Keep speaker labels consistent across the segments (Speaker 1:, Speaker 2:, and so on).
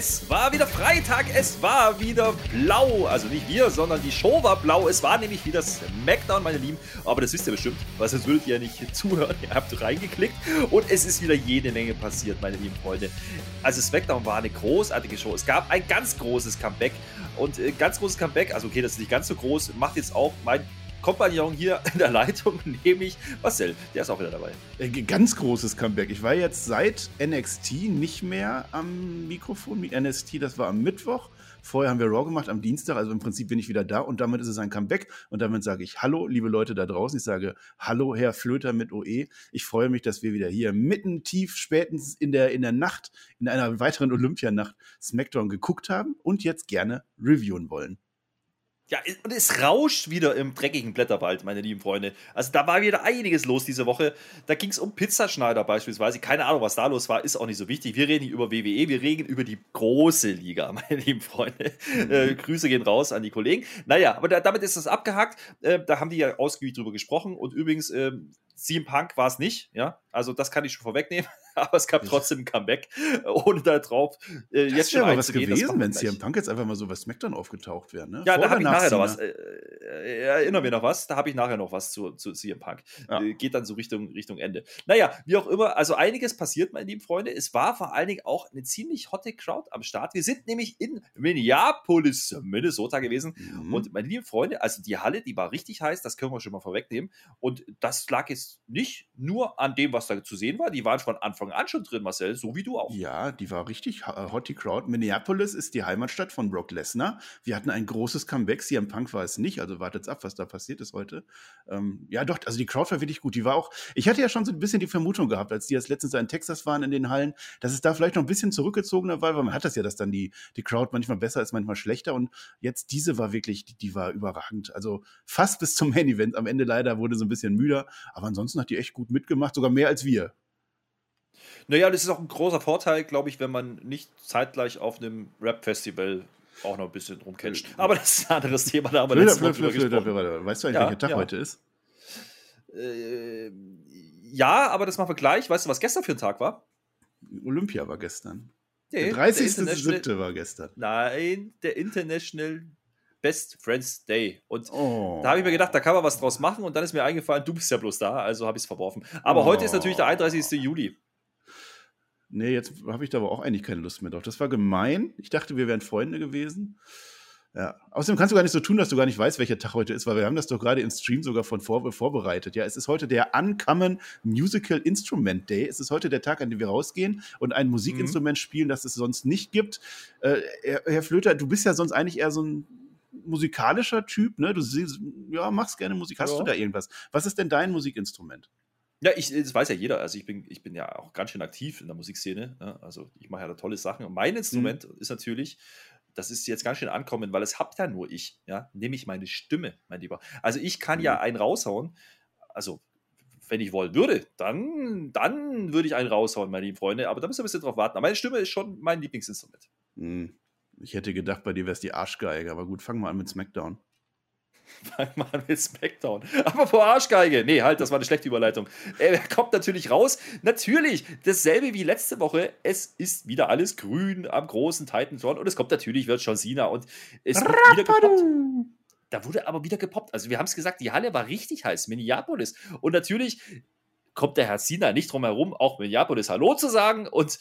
Speaker 1: Es war wieder Freitag, es war wieder blau. Also nicht wir, sondern die Show war blau. Es war nämlich wieder Smackdown, meine Lieben. Aber das wisst ihr bestimmt, weil sonst würdet ihr ja nicht zuhören. Ihr habt reingeklickt und es ist wieder jede Menge passiert, meine lieben Freunde. Also Smackdown war eine großartige Show. Es gab ein ganz großes Comeback und äh, ganz großes Comeback, also okay, das ist nicht ganz so groß, macht jetzt auch mein Kompagnon hier in der Leitung, nämlich Marcel. Der ist auch wieder dabei.
Speaker 2: Äh, ganz großes Comeback. Ich war jetzt seit NXT nicht mehr am Mikrofon. NXT, das war am Mittwoch. Vorher haben wir Raw gemacht am Dienstag, also im Prinzip bin ich wieder da und damit ist es ein Comeback und damit sage ich Hallo, liebe Leute da draußen. Ich sage Hallo, Herr Flöter mit OE. Ich freue mich, dass wir wieder hier mitten tief spätestens in der, in der Nacht, in einer weiteren Olympianacht SmackDown geguckt haben und jetzt gerne reviewen wollen.
Speaker 1: Ja, und es rauscht wieder im dreckigen Blätterwald, meine lieben Freunde. Also da war wieder einiges los diese Woche. Da ging es um Pizzaschneider beispielsweise. Keine Ahnung, was da los war, ist auch nicht so wichtig. Wir reden nicht über WWE, wir reden über die große Liga, meine lieben Freunde. Mhm. Äh, Grüße gehen raus an die Kollegen. Naja, aber da, damit ist das abgehakt. Äh, da haben die ja ausgiebig drüber gesprochen. Und übrigens, äh, CM Punk war es nicht, ja. Also das kann ich schon vorwegnehmen. aber es gab trotzdem ein Comeback, ohne da drauf
Speaker 2: äh, jetzt das schon aber was gewesen, wenn CM Punk jetzt einfach mal so bei SmackDown aufgetaucht wäre. Ne?
Speaker 1: Ja, Vor da habe ich nachher noch was. Äh, äh, erinnere mir noch was. Da habe ich nachher noch was zu, zu CM Punk. Ja. Äh, geht dann so Richtung, Richtung Ende. Naja, wie auch immer. Also einiges passiert, meine lieben Freunde. Es war vor allen Dingen auch eine ziemlich hotte Crowd am Start. Wir sind nämlich in Minneapolis, Minnesota gewesen. Mhm. Und meine lieben Freunde, also die Halle, die war richtig heiß. Das können wir schon mal vorwegnehmen. Und das lag jetzt nicht nur an dem, was da zu sehen war. Die waren von Anfang an schon drin, Marcel, so wie du auch.
Speaker 2: Ja, die war richtig äh, hot, die Crowd. Minneapolis ist die Heimatstadt von Brock Lesnar. Wir hatten ein großes Comeback. CM Punk war es nicht, also wartet ab, was da passiert ist heute. Ähm, ja, doch, also die Crowd war wirklich gut. Die war auch, ich hatte ja schon so ein bisschen die Vermutung gehabt, als die jetzt letztens in Texas waren in den Hallen, dass es da vielleicht noch ein bisschen zurückgezogener war, weil man hat das ja, dass dann die, die Crowd manchmal besser ist, manchmal schlechter. Und jetzt diese war wirklich, die, die war überragend. Also fast bis zum Main Event. Am Ende leider wurde so ein bisschen müder, aber ansonsten hat die echt gut mitgemacht, sogar mehr als wir.
Speaker 1: Naja, das ist auch ein großer Vorteil, glaube ich, wenn man nicht zeitgleich auf einem Rap-Festival auch noch ein bisschen rumcatcht. Äh, Aber das ist ein anderes Thema, da haben wir
Speaker 2: letztes Mal drüber gesprochen. Weißt du eigentlich, ja, welcher Tag ja. heute ist?
Speaker 1: Äh, ja, aber das machen wir gleich. Weißt du, was gestern für ein Tag war?
Speaker 2: Olympia war gestern. Nee, der 30.07. war gestern.
Speaker 1: Nein, der International Best Friends Day. Und oh. da habe ich mir gedacht, da kann man was draus machen. Und dann ist mir eingefallen, du bist ja bloß da, also habe ich es verworfen. Aber oh. heute ist natürlich der 31. Juli.
Speaker 2: Nee, jetzt habe ich da aber auch eigentlich keine Lust mehr drauf. Das war gemein. Ich dachte, wir wären Freunde gewesen. Ja. Außerdem kannst du gar nicht so tun, dass du gar nicht weißt, welcher Tag heute ist, weil wir haben das doch gerade im Stream sogar von vor, vorbereitet. Ja, es ist heute der Uncommon Musical Instrument Day. Es ist heute der Tag, an dem wir rausgehen und ein Musikinstrument mhm. spielen, das es sonst nicht gibt. Äh, Herr, Herr Flöter, du bist ja sonst eigentlich eher so ein musikalischer Typ, ne? Du siehst, ja, machst gerne Musik. Hast ja. du da irgendwas? Was ist denn dein Musikinstrument?
Speaker 1: Ja, ich, das weiß ja jeder. Also ich bin, ich bin ja auch ganz schön aktiv in der Musikszene. Ne? Also ich mache ja da tolle Sachen. Und mein Instrument mhm. ist natürlich, das ist jetzt ganz schön ankommen, weil es habt ja nur ich, ja, nämlich meine Stimme, mein Lieber. Also ich kann mhm. ja einen raushauen. Also wenn ich wollen würde, dann, dann würde ich einen raushauen, meine lieben Freunde. Aber da müssen wir ein bisschen drauf warten. Aber meine Stimme ist schon mein Lieblingsinstrument.
Speaker 2: Mhm. Ich hätte gedacht, bei dir wäre es die Arschgeige, aber gut, fangen wir an mit Smackdown.
Speaker 1: Fang mal an mit Smackdown. Aber vor Arschgeige. Nee, halt, das war eine schlechte Überleitung. Er kommt natürlich raus. Natürlich, dasselbe wie letzte Woche. Es ist wieder alles grün am großen Titantron. Und es kommt natürlich, wird John Cena. Und es wird wieder gepoppt. Da wurde aber wieder gepoppt. Also wir haben es gesagt, die Halle war richtig heiß. Minneapolis. Und natürlich kommt der Herr Cena nicht drum herum, auch Minneapolis Hallo zu sagen und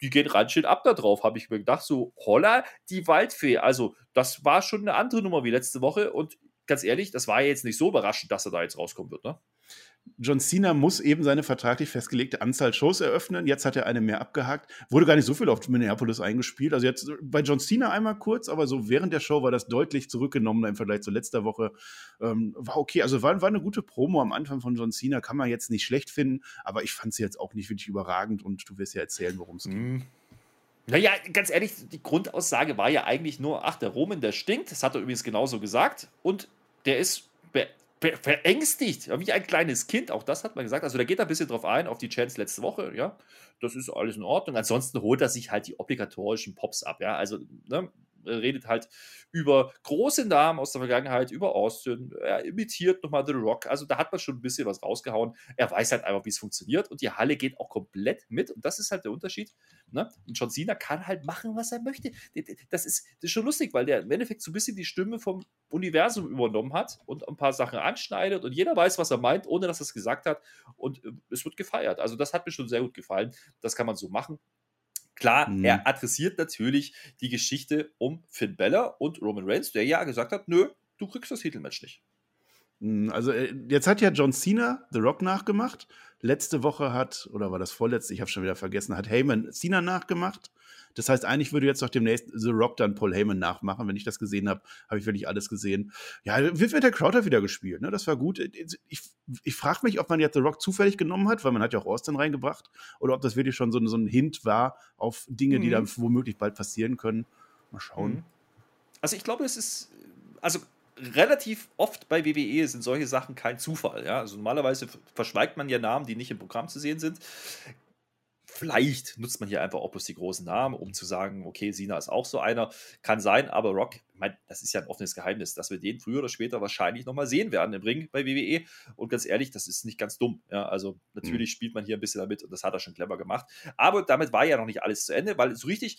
Speaker 1: die gehen rein ab da drauf, habe ich mir gedacht, so holla, die Waldfee. Also, das war schon eine andere Nummer wie letzte Woche und ganz ehrlich, das war jetzt nicht so überraschend, dass er da jetzt rauskommen wird, ne?
Speaker 2: John Cena muss eben seine vertraglich festgelegte Anzahl Shows eröffnen. Jetzt hat er eine mehr abgehakt. Wurde gar nicht so viel auf Minneapolis eingespielt. Also jetzt bei John Cena einmal kurz, aber so während der Show war das deutlich zurückgenommen im Vergleich zu letzter Woche. Ähm, war okay. Also war, war eine gute Promo am Anfang von John Cena. Kann man jetzt nicht schlecht finden, aber ich fand sie jetzt auch nicht wirklich überragend und du wirst ja erzählen, worum es geht. Mhm.
Speaker 1: Naja, ganz ehrlich, die Grundaussage war ja eigentlich nur, ach, der Roman, der stinkt. Das hat er übrigens genauso gesagt. Und der ist ver verängstigt, wie ein kleines Kind. Auch das hat man gesagt. Also, da geht er ein bisschen drauf ein, auf die Chance letzte Woche. Ja, das ist alles in Ordnung. Ansonsten holt er sich halt die obligatorischen Pops ab. Ja, also, ne, redet halt über große Namen aus der Vergangenheit, über Austin. Er imitiert nochmal The Rock. Also da hat man schon ein bisschen was rausgehauen. Er weiß halt einfach, wie es funktioniert und die Halle geht auch komplett mit. Und das ist halt der Unterschied. Ne? Und John Cena kann halt machen, was er möchte. Das ist, das ist schon lustig, weil der im Endeffekt so ein bisschen die Stimme vom Universum übernommen hat und ein paar Sachen anschneidet und jeder weiß, was er meint, ohne dass er es gesagt hat. Und äh, es wird gefeiert. Also das hat mir schon sehr gut gefallen. Das kann man so machen. Klar, mhm. er adressiert natürlich die Geschichte um Finn Bella und Roman Reigns, der ja gesagt hat, nö, du kriegst das Titelmatch nicht.
Speaker 2: Hm, also äh, jetzt hat ja John Cena The Rock nachgemacht. Letzte Woche hat, oder war das vorletzte, ich habe schon wieder vergessen, hat Heyman Cena nachgemacht. Das heißt, eigentlich würde jetzt doch demnächst The Rock dann Paul Heyman nachmachen. Wenn ich das gesehen habe, habe ich wirklich alles gesehen. Ja, wird mit der Crowder wieder gespielt. Ne? Das war gut. Ich, ich frage mich, ob man jetzt The Rock zufällig genommen hat, weil man hat ja auch Austin reingebracht, oder ob das wirklich schon so, so ein Hint war auf Dinge, mhm. die dann womöglich bald passieren können. Mal schauen. Mhm.
Speaker 1: Also ich glaube, es ist, also relativ oft bei WWE sind solche Sachen kein Zufall. Ja? Also normalerweise verschweigt man ja Namen, die nicht im Programm zu sehen sind. Vielleicht nutzt man hier einfach auch bloß die großen Namen, um zu sagen, okay, Sina ist auch so einer. Kann sein, aber Rock, ich meine, das ist ja ein offenes Geheimnis, dass wir den früher oder später wahrscheinlich nochmal sehen werden im Ring bei WWE. Und ganz ehrlich, das ist nicht ganz dumm. Ja, also natürlich mhm. spielt man hier ein bisschen damit und das hat er schon clever gemacht. Aber damit war ja noch nicht alles zu Ende, weil so richtig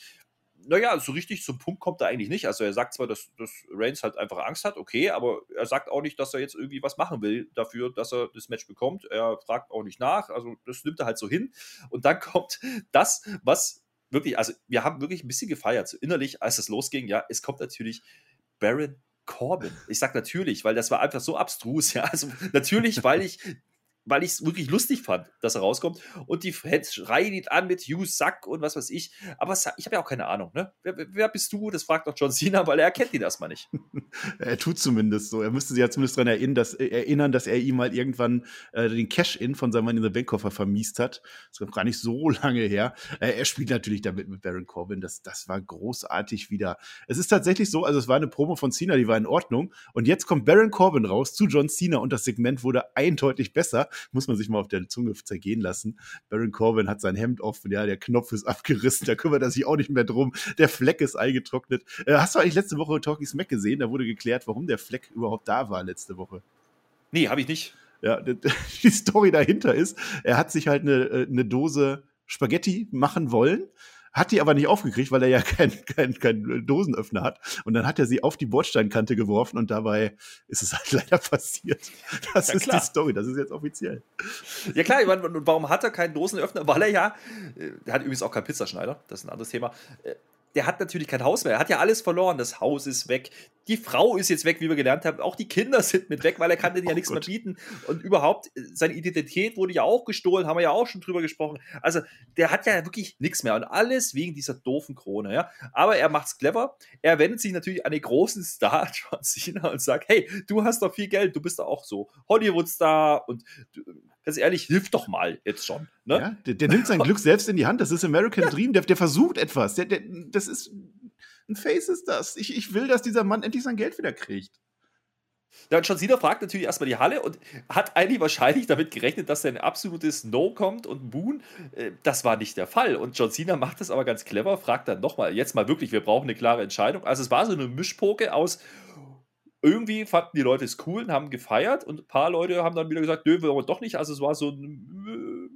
Speaker 1: naja, so richtig zum Punkt kommt er eigentlich nicht. Also er sagt zwar, dass, dass Reigns halt einfach Angst hat, okay, aber er sagt auch nicht, dass er jetzt irgendwie was machen will dafür, dass er das Match bekommt. Er fragt auch nicht nach, also das nimmt er halt so hin. Und dann kommt das, was wirklich, also wir haben wirklich ein bisschen gefeiert, so innerlich, als es losging, ja, es kommt natürlich Baron Corbin. Ich sag natürlich, weil das war einfach so abstrus, ja. Also natürlich, weil ich weil ich es wirklich lustig fand, dass er rauskommt. Und die Fans schreien ihn an mit You Sack und was weiß ich. Aber ich habe ja auch keine Ahnung, ne? Wer, wer, bist du? Das fragt doch John Cena, weil er kennt ihn erstmal nicht.
Speaker 2: er tut zumindest so. Er müsste sich ja zumindest daran erinnern, dass, äh, erinnern, dass er ihm mal irgendwann äh, den Cash-In von seinem Mann in the Bank Koffer vermiest hat. Das war gar nicht so lange her. Äh, er spielt natürlich damit mit Baron Corbin. Das, das war großartig wieder. Es ist tatsächlich so, also es war eine Promo von Cena, die war in Ordnung. Und jetzt kommt Baron Corbin raus zu John Cena und das Segment wurde eindeutig besser muss man sich mal auf der Zunge zergehen lassen. Baron Corbin hat sein Hemd offen, ja, der Knopf ist abgerissen, da kümmert er sich auch nicht mehr drum. Der Fleck ist eingetrocknet. Äh, hast du eigentlich letzte Woche Talkie Smack gesehen? Da wurde geklärt, warum der Fleck überhaupt da war letzte Woche.
Speaker 1: Nee, habe ich nicht.
Speaker 2: Ja, die Story dahinter ist, er hat sich halt eine, äh, eine Dose Spaghetti machen wollen hat die aber nicht aufgekriegt, weil er ja keinen kein, kein Dosenöffner hat. Und dann hat er sie auf die Bordsteinkante geworfen und dabei ist es halt leider passiert. Das ja, ist klar. die Story, das ist jetzt offiziell.
Speaker 1: Ja klar, ich meine, warum hat er keinen Dosenöffner? Weil er ja, äh, er hat übrigens auch keinen Pizzaschneider, das ist ein anderes Thema. Äh, der hat natürlich kein Haus mehr. Er hat ja alles verloren. Das Haus ist weg. Die Frau ist jetzt weg, wie wir gelernt haben. Auch die Kinder sind mit weg, weil er kann denen ja oh nichts Gott. mehr bieten. Und überhaupt, seine Identität wurde ja auch gestohlen, haben wir ja auch schon drüber gesprochen. Also, der hat ja wirklich nichts mehr. Und alles wegen dieser doofen Krone, ja. Aber er macht's clever. Er wendet sich natürlich an den großen Star John Cena und sagt, hey, du hast doch viel Geld, du bist doch auch so Hollywood-Star und du, ganz ehrlich, hilf doch mal jetzt schon. Ne?
Speaker 2: Ja, der, der, nimmt sein Glück selbst in die Hand. Das ist American Dream. Der, der versucht etwas. Der, das ist ein Face ist das. Ich, ich will, dass dieser Mann endlich sein Geld wieder kriegt.
Speaker 1: Und John Cena fragt natürlich erstmal die Halle und hat eigentlich wahrscheinlich damit gerechnet, dass ein absolutes No kommt und Boon. Äh, das war nicht der Fall. Und John Cena macht das aber ganz clever, fragt dann nochmal, jetzt mal wirklich, wir brauchen eine klare Entscheidung. Also es war so eine Mischpoke aus, irgendwie fanden die Leute es cool und haben gefeiert und ein paar Leute haben dann wieder gesagt, nö, wollen wir doch nicht. Also es war so ein äh,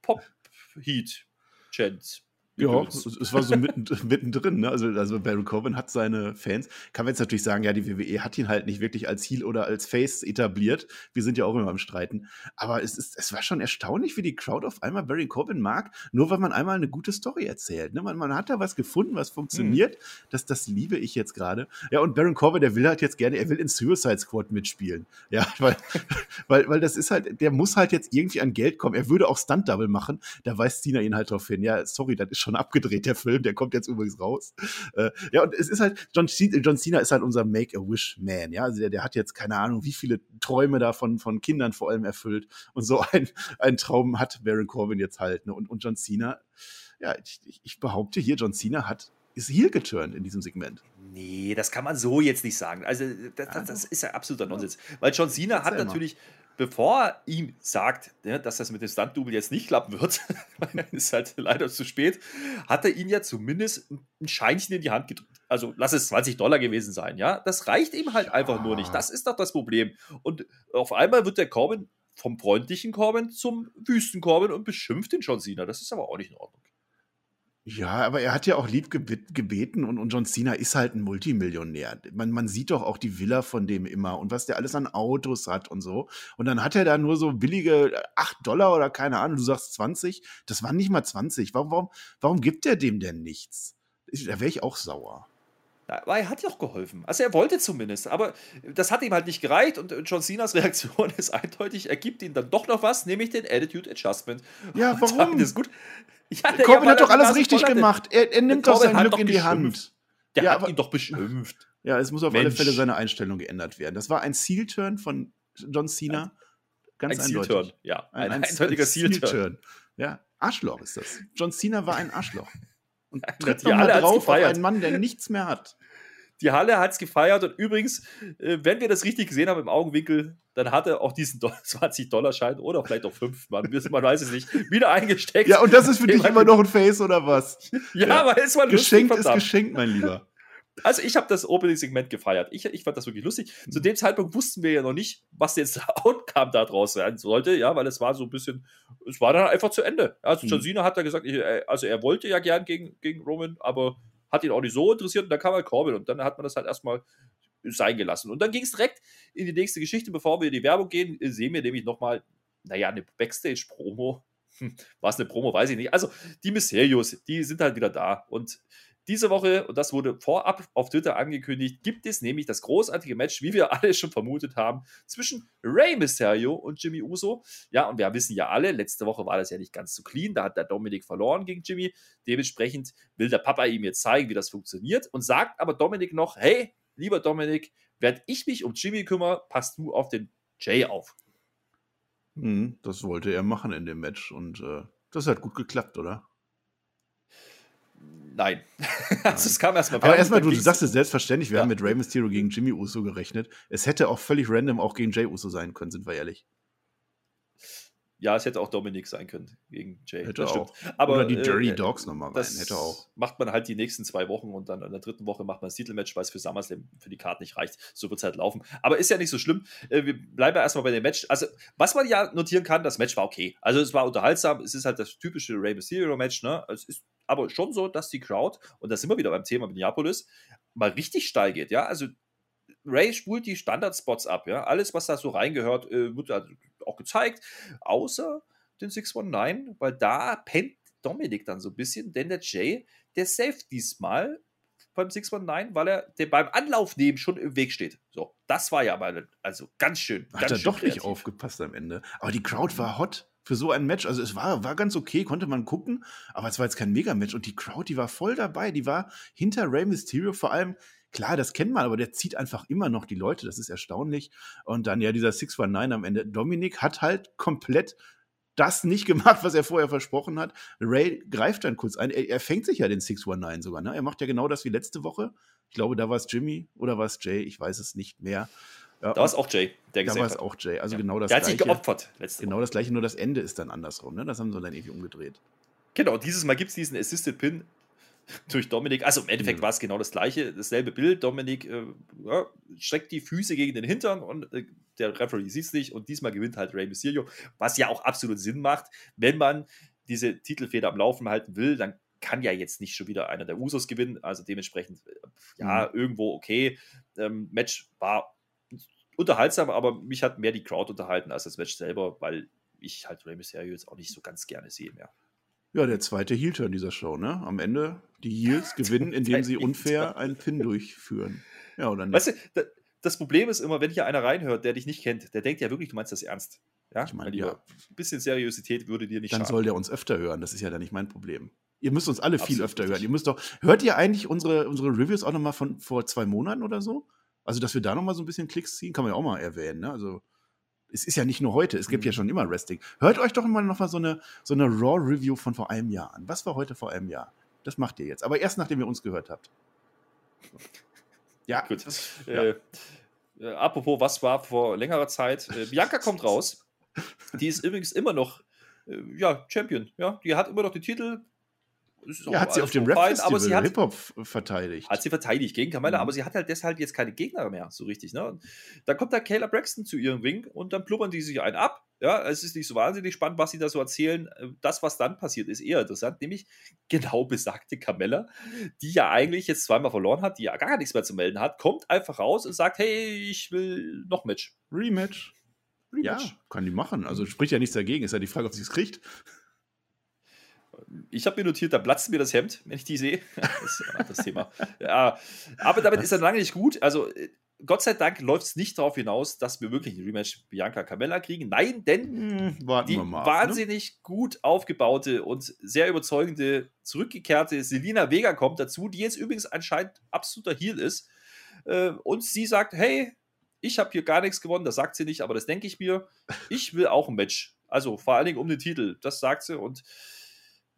Speaker 1: Pop-Heat-Chant.
Speaker 2: Ja, es war so mitten, mittendrin. Ne? Also, also Baron Corbin hat seine Fans. Kann man jetzt natürlich sagen, ja, die WWE hat ihn halt nicht wirklich als Heel oder als Face etabliert. Wir sind ja auch immer am Streiten. Aber es, ist, es war schon erstaunlich, wie die Crowd auf einmal Baron Corbin mag, nur weil man einmal eine gute Story erzählt. Ne? Man, man hat da was gefunden, was funktioniert. Mhm. Das, das liebe ich jetzt gerade. Ja, und Baron Corbin, der will halt jetzt gerne, er will in Suicide Squad mitspielen. Ja, weil, weil, weil das ist halt, der muss halt jetzt irgendwie an Geld kommen. Er würde auch Stunt-Double machen. Da weist Cena ihn halt drauf hin. Ja, sorry, das ist schon schon abgedreht, der Film. Der kommt jetzt übrigens raus. Äh, ja, und es ist halt, John, John Cena ist halt unser Make-A-Wish-Man. Ja, also der, der, hat jetzt keine Ahnung, wie viele Träume davon von Kindern vor allem erfüllt. Und so ein, ein Traum hat Baron Corbin jetzt halt. Ne? Und, und John Cena, ja, ich, ich behaupte hier, John Cena hat ist heel geturnt in diesem Segment.
Speaker 1: Nee, das kann man so jetzt nicht sagen. Also, das, das, das ist ja absoluter Nonsens. Weil John Cena hat natürlich, bevor er ihm sagt, ja, dass das mit dem Stunt-Double jetzt nicht klappen wird, ist halt leider zu spät, hat er ihn ja zumindest ein Scheinchen in die Hand gedrückt. Also, lass es 20 Dollar gewesen sein, ja. Das reicht ihm halt ja. einfach nur nicht. Das ist doch das Problem. Und auf einmal wird der Corbin vom freundlichen Corbin zum wüsten Corbin und beschimpft den John Cena. Das ist aber auch nicht in Ordnung.
Speaker 2: Ja, aber er hat ja auch lieb gebeten und, und John Cena ist halt ein Multimillionär. Man, man sieht doch auch die Villa von dem immer und was der alles an Autos hat und so. Und dann hat er da nur so billige 8 Dollar oder keine Ahnung, du sagst 20. Das waren nicht mal 20. Warum, warum, warum gibt er dem denn nichts? Da wäre ich auch sauer.
Speaker 1: Aber er hat ja auch geholfen. Also er wollte zumindest. Aber das hat ihm halt nicht gereicht und John Cenas Reaktion ist eindeutig, er gibt ihm dann doch noch was, nämlich den Attitude Adjustment.
Speaker 2: Ja, warum? Das ist gut. Ja, der Corbin hat doch alles richtig gemacht. Er, er nimmt doch sein Glück in die Hand.
Speaker 1: Der ja, hat ihn doch beschimpft.
Speaker 2: Ja, es muss auf Mensch. alle Fälle seine Einstellung geändert werden. Das war ein Seal-Turn von John Cena. Ganz ein eindeutig.
Speaker 1: Ja, ein, ein eindeutiger Seal-Turn.
Speaker 2: ja, Arschloch ist das. John Cena war ein Arschloch. Und tritt mal drauf auf einen Mann, der nichts mehr hat.
Speaker 1: Die Halle hat es gefeiert und übrigens, äh, wenn wir das richtig gesehen haben im Augenwinkel, dann hat er auch diesen 20-Dollar-Schein oder vielleicht auch 5, man, man weiß es nicht, wieder eingesteckt.
Speaker 2: Ja, und das ist für dich immer noch ein Face oder was?
Speaker 1: ja, ja, aber es war
Speaker 2: lustig. Geschenkt ist geschenkt, mein Lieber.
Speaker 1: Also ich habe das Opening-Segment gefeiert. Ich, ich fand das wirklich lustig. Zu dem Zeitpunkt wussten wir ja noch nicht, was jetzt der Outcome da draus sein sollte, ja, weil es war so ein bisschen, es war dann einfach zu Ende. Also John mhm. Cena hat da gesagt, äh, also er wollte ja gern gegen, gegen Roman, aber hat ihn auch nicht so interessiert und dann kam halt Corbin und dann hat man das halt erstmal sein gelassen. Und dann ging es direkt in die nächste Geschichte. Bevor wir in die Werbung gehen, sehen wir nämlich nochmal, naja, eine Backstage-Promo. Hm, war es eine Promo, weiß ich nicht. Also die Mysterios, die sind halt wieder da. Und diese Woche, und das wurde vorab auf Twitter angekündigt, gibt es nämlich das großartige Match, wie wir alle schon vermutet haben, zwischen Rey Mysterio und Jimmy Uso. Ja, und wir wissen ja alle, letzte Woche war das ja nicht ganz so clean, da hat der Dominik verloren gegen Jimmy. Dementsprechend will der Papa ihm jetzt zeigen, wie das funktioniert und sagt aber Dominik noch, hey, lieber Dominik, während ich mich um Jimmy kümmere, passt du auf den Jay auf.
Speaker 2: Hm, das wollte er machen in dem Match und äh, das hat gut geklappt, oder?
Speaker 1: Nein. also es kam erstmal.
Speaker 2: Aber erstmal, du, du sagst es selbstverständlich, wir ja. haben mit Rey Mysterio gegen Jimmy Uso gerechnet. Es hätte auch völlig random auch gegen Jay Uso sein können, sind wir ehrlich.
Speaker 1: Ja, es hätte auch Dominik sein können gegen Jay.
Speaker 2: Hätte auch. Aber, Oder die äh, Dirty äh, Dogs nochmal rein. Hätte auch.
Speaker 1: Macht man halt die nächsten zwei Wochen und dann in der dritten Woche macht man das Titelmatch, weil es für SummerSlam für die Karte nicht reicht. So wird es halt laufen. Aber ist ja nicht so schlimm. Äh, wir bleiben ja erstmal bei dem Match. Also, was man ja notieren kann, das Match war okay. Also, es war unterhaltsam. Es ist halt das typische Rey Mysterio-Match. Ne? Es ist aber schon so, dass die Crowd, und da sind wir wieder beim Thema Minneapolis, mal richtig steil geht. Ja, also Ray spult die Standardspots ab, ja. Alles, was da so reingehört, äh, wird auch gezeigt, außer den 619, weil da pennt Dominik dann so ein bisschen, denn der Jay, der saved diesmal beim 619, weil er der beim Anlauf nehmen schon im Weg steht. So, das war ja mal, also ganz schön.
Speaker 2: Hat
Speaker 1: ganz
Speaker 2: er
Speaker 1: schön
Speaker 2: doch kreativ. nicht aufgepasst am Ende. Aber die Crowd war hot für so ein Match. Also es war, war ganz okay, konnte man gucken, aber es war jetzt kein Mega-Match. Und die Crowd, die war voll dabei. Die war hinter Rey Mysterio vor allem. Klar, das kennt man, aber der zieht einfach immer noch die Leute. Das ist erstaunlich. Und dann ja dieser 619 am Ende. Dominik hat halt komplett das nicht gemacht, was er vorher versprochen hat. Ray greift dann kurz ein. Er, er fängt sich ja den 619 sogar. Ne? Er macht ja genau das wie letzte Woche. Ich glaube, da war es Jimmy oder war es Jay. Ich weiß es nicht mehr.
Speaker 1: Ja, da war es auch Jay,
Speaker 2: der gesagt hat. Da war es auch Jay. Also ja. genau das
Speaker 1: Der hat sich geopfert.
Speaker 2: Letzte genau Woche. das gleiche, nur das Ende ist dann andersrum. Ne? Das haben sie dann irgendwie umgedreht.
Speaker 1: Genau, dieses Mal gibt es diesen Assisted Pin durch Dominik. Also im Endeffekt ja. war es genau das gleiche, dasselbe Bild. Dominik äh, ja, streckt die Füße gegen den Hintern und äh, der Referee sieht es nicht und diesmal gewinnt halt Rey Mysterio, was ja auch absolut Sinn macht. Wenn man diese Titelfeder am Laufen halten will, dann kann ja jetzt nicht schon wieder einer der Usos gewinnen. Also dementsprechend, äh, ja, mhm. irgendwo okay. Ähm, Match war unterhaltsam, aber mich hat mehr die Crowd unterhalten als das Match selber, weil ich halt Rey Mysterio jetzt auch nicht so ganz gerne sehe mehr.
Speaker 2: Ja, der zweite Heel-Turn dieser Show, ne? Am Ende die Heels gewinnen, indem sie unfair einen Pin durchführen. Ja, oder nicht?
Speaker 1: Weißt du, das Problem ist immer, wenn hier einer reinhört, der dich nicht kennt, der denkt ja wirklich, du meinst das ernst. Ja,
Speaker 2: ich meine, ja.
Speaker 1: Ein bisschen Seriosität würde dir nicht
Speaker 2: Dann schaden. soll der uns öfter hören, das ist ja dann nicht mein Problem. Ihr müsst uns alle Absolut viel öfter richtig. hören. Ihr müsst doch, hört ihr eigentlich unsere, unsere Reviews auch nochmal von vor zwei Monaten oder so? Also, dass wir da nochmal so ein bisschen Klicks ziehen, kann man ja auch mal erwähnen. Ne? Also, es ist ja nicht nur heute, es gibt ja mhm. schon immer Wrestling. Hört euch doch mal nochmal so eine, so eine Raw-Review von vor einem Jahr an. Was war heute vor einem Jahr? Das macht ihr jetzt. Aber erst nachdem ihr uns gehört habt.
Speaker 1: Ja, gut. Ja. Äh, äh, apropos, was war vor längerer Zeit? Äh, Bianca kommt raus. Die ist übrigens immer noch äh, ja, Champion. Ja, die hat immer noch den Titel.
Speaker 2: Ja, hat sie auf dem Rap Festival Hip-Hop verteidigt.
Speaker 1: Hat sie verteidigt gegen Kamala, mhm. aber sie hat halt deshalb jetzt keine Gegner mehr, so richtig. Ne? dann kommt da Kayla Braxton zu ihrem Ring und dann blubbern die sich einen ab. Ja, es ist nicht so wahnsinnig spannend, was sie da so erzählen. Äh, das, was dann passiert, ist eher interessant, nämlich genau besagte Camella, die ja eigentlich jetzt zweimal verloren hat, die ja gar nichts mehr zu melden hat, kommt einfach raus und sagt: Hey, ich will noch Match.
Speaker 2: Rematch. Rematch. Ja, kann die machen. Also spricht ja nichts dagegen. Ist ja die Frage, ob sie es kriegt.
Speaker 1: Ich habe mir notiert, da platzt mir das Hemd, wenn ich die sehe. Das ist ein anderes Thema. Ja, aber damit ist er lange nicht gut. Also äh, Gott sei Dank läuft es nicht darauf hinaus, dass wir wirklich ein Rematch Bianca Camella kriegen. Nein, denn hm, die ab, ne? wahnsinnig ne? gut aufgebaute und sehr überzeugende, zurückgekehrte Selina Vega kommt dazu, die jetzt übrigens anscheinend absoluter Heal ist. Äh, und sie sagt: Hey, ich habe hier gar nichts gewonnen, das sagt sie nicht, aber das denke ich mir. Ich will auch ein Match. Also vor allen Dingen um den Titel, das sagt sie. Und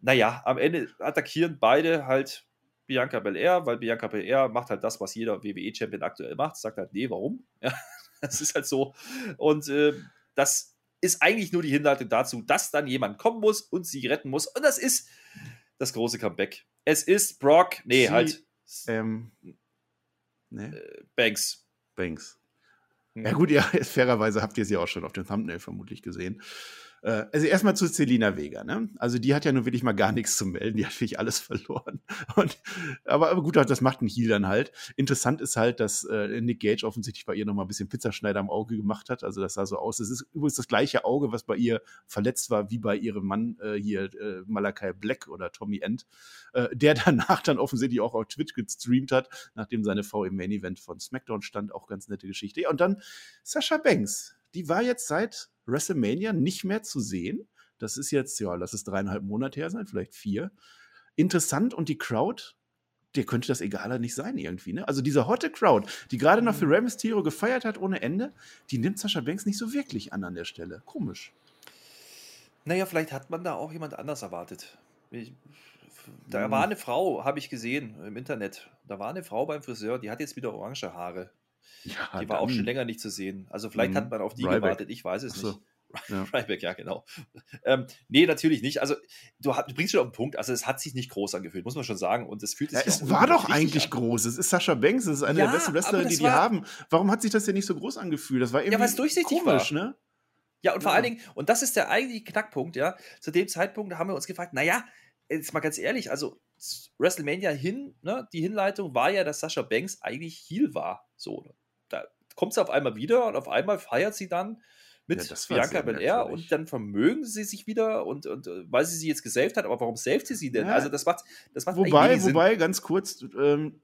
Speaker 1: naja, am Ende attackieren beide halt Bianca Belair, weil Bianca Belair macht halt das, was jeder WWE-Champion aktuell macht, sagt halt, nee, warum? Ja, das ist halt so. Und äh, das ist eigentlich nur die Hinleitung dazu, dass dann jemand kommen muss und sie retten muss. Und das ist das große Comeback. Es ist Brock, nee, sie, halt.
Speaker 2: Ähm, nee.
Speaker 1: Äh, Banks.
Speaker 2: Banks. Ja, gut, ja, fairerweise habt ihr sie auch schon auf dem Thumbnail vermutlich gesehen. Äh, also erstmal zu Selina Vega, ne? Also die hat ja nun wirklich mal gar nichts zu melden, die hat wirklich alles verloren. Und, aber, aber gut, das macht ein Heal dann halt. Interessant ist halt, dass äh, Nick Gage offensichtlich bei ihr noch mal ein bisschen Pizzaschneider am Auge gemacht hat. Also das sah so aus. Es ist übrigens das gleiche Auge, was bei ihr verletzt war, wie bei ihrem Mann äh, hier, äh, Malakai Black oder Tommy End, äh, der danach dann offensichtlich auch auf Twitch gestreamt hat, nachdem seine Frau im Main Event von SmackDown stand. Auch ganz nette Geschichte. Ja, und dann Sascha Banks. Die war jetzt seit WrestleMania nicht mehr zu sehen. Das ist jetzt, ja, lass es dreieinhalb Monate her sein, vielleicht vier. Interessant und die Crowd, dir könnte das egaler nicht sein irgendwie. Ne? Also diese hotte Crowd, die gerade noch für mhm. Rey Mysterio gefeiert hat ohne Ende, die nimmt Sascha Banks nicht so wirklich an an der Stelle. Komisch.
Speaker 1: Naja, vielleicht hat man da auch jemand anders erwartet. Ich, da war eine Frau, habe ich gesehen im Internet. Da war eine Frau beim Friseur, die hat jetzt wieder orange Haare. Ja, die war auch schon länger nicht zu sehen. Also vielleicht hat mhm. man auf die Ryback. gewartet, ich weiß es so. nicht. Ja. Ryback, ja, genau. Ähm, nee, natürlich nicht. Also, du, du, bringst schon auf den Punkt. Also, es hat sich nicht groß angefühlt, muss man schon sagen. Und es fühlt sich.
Speaker 2: Ja, es war doch eigentlich an. groß. Es ist Sascha Banks, es ist eine ja, der besten Wrestler, die die haben. Warum hat sich das denn nicht so groß angefühlt? Das war irgendwie ja, weil es durchsichtig komisch, war. ne?
Speaker 1: Ja, und vor allen Dingen, und das ist der eigentliche Knackpunkt, ja. Zu dem Zeitpunkt haben wir uns gefragt, naja, jetzt mal ganz ehrlich, also WrestleMania hin, ne, die Hinleitung war ja, dass Sascha Banks eigentlich Heel war. So, da kommt sie auf einmal wieder und auf einmal feiert sie dann mit ja, Bianca Belair und dann vermögen sie sich wieder und, und äh, weil sie sie jetzt gesaved hat, aber warum saved sie sie denn? Ja. Also das macht, das macht
Speaker 2: Wobei, wobei, ganz kurz, ähm,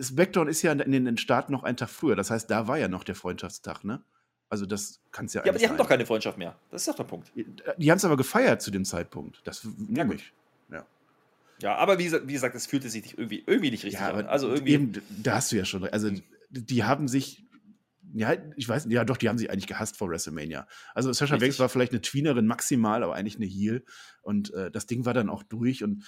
Speaker 2: SmackDown ist ja in den Staaten noch einen Tag früher. Das heißt, da war ja noch der Freundschaftstag, ne? Also das kann es ja
Speaker 1: Ja, aber die sein. haben doch keine Freundschaft mehr. Das ist doch der Punkt.
Speaker 2: Die, die haben es aber gefeiert zu dem Zeitpunkt. Das nehme ich.
Speaker 1: Ja. Ja, aber wie, wie gesagt, es fühlte sich irgendwie, irgendwie nicht richtig ja, an.
Speaker 2: Also irgendwie. Eben, da hast du ja schon. Also die haben sich ja, ich weiß, ja doch, die haben sich eigentlich gehasst vor WrestleMania. Also Sasha Banks war vielleicht eine Tweenerin maximal, aber eigentlich eine Heel. Und äh, das Ding war dann auch durch und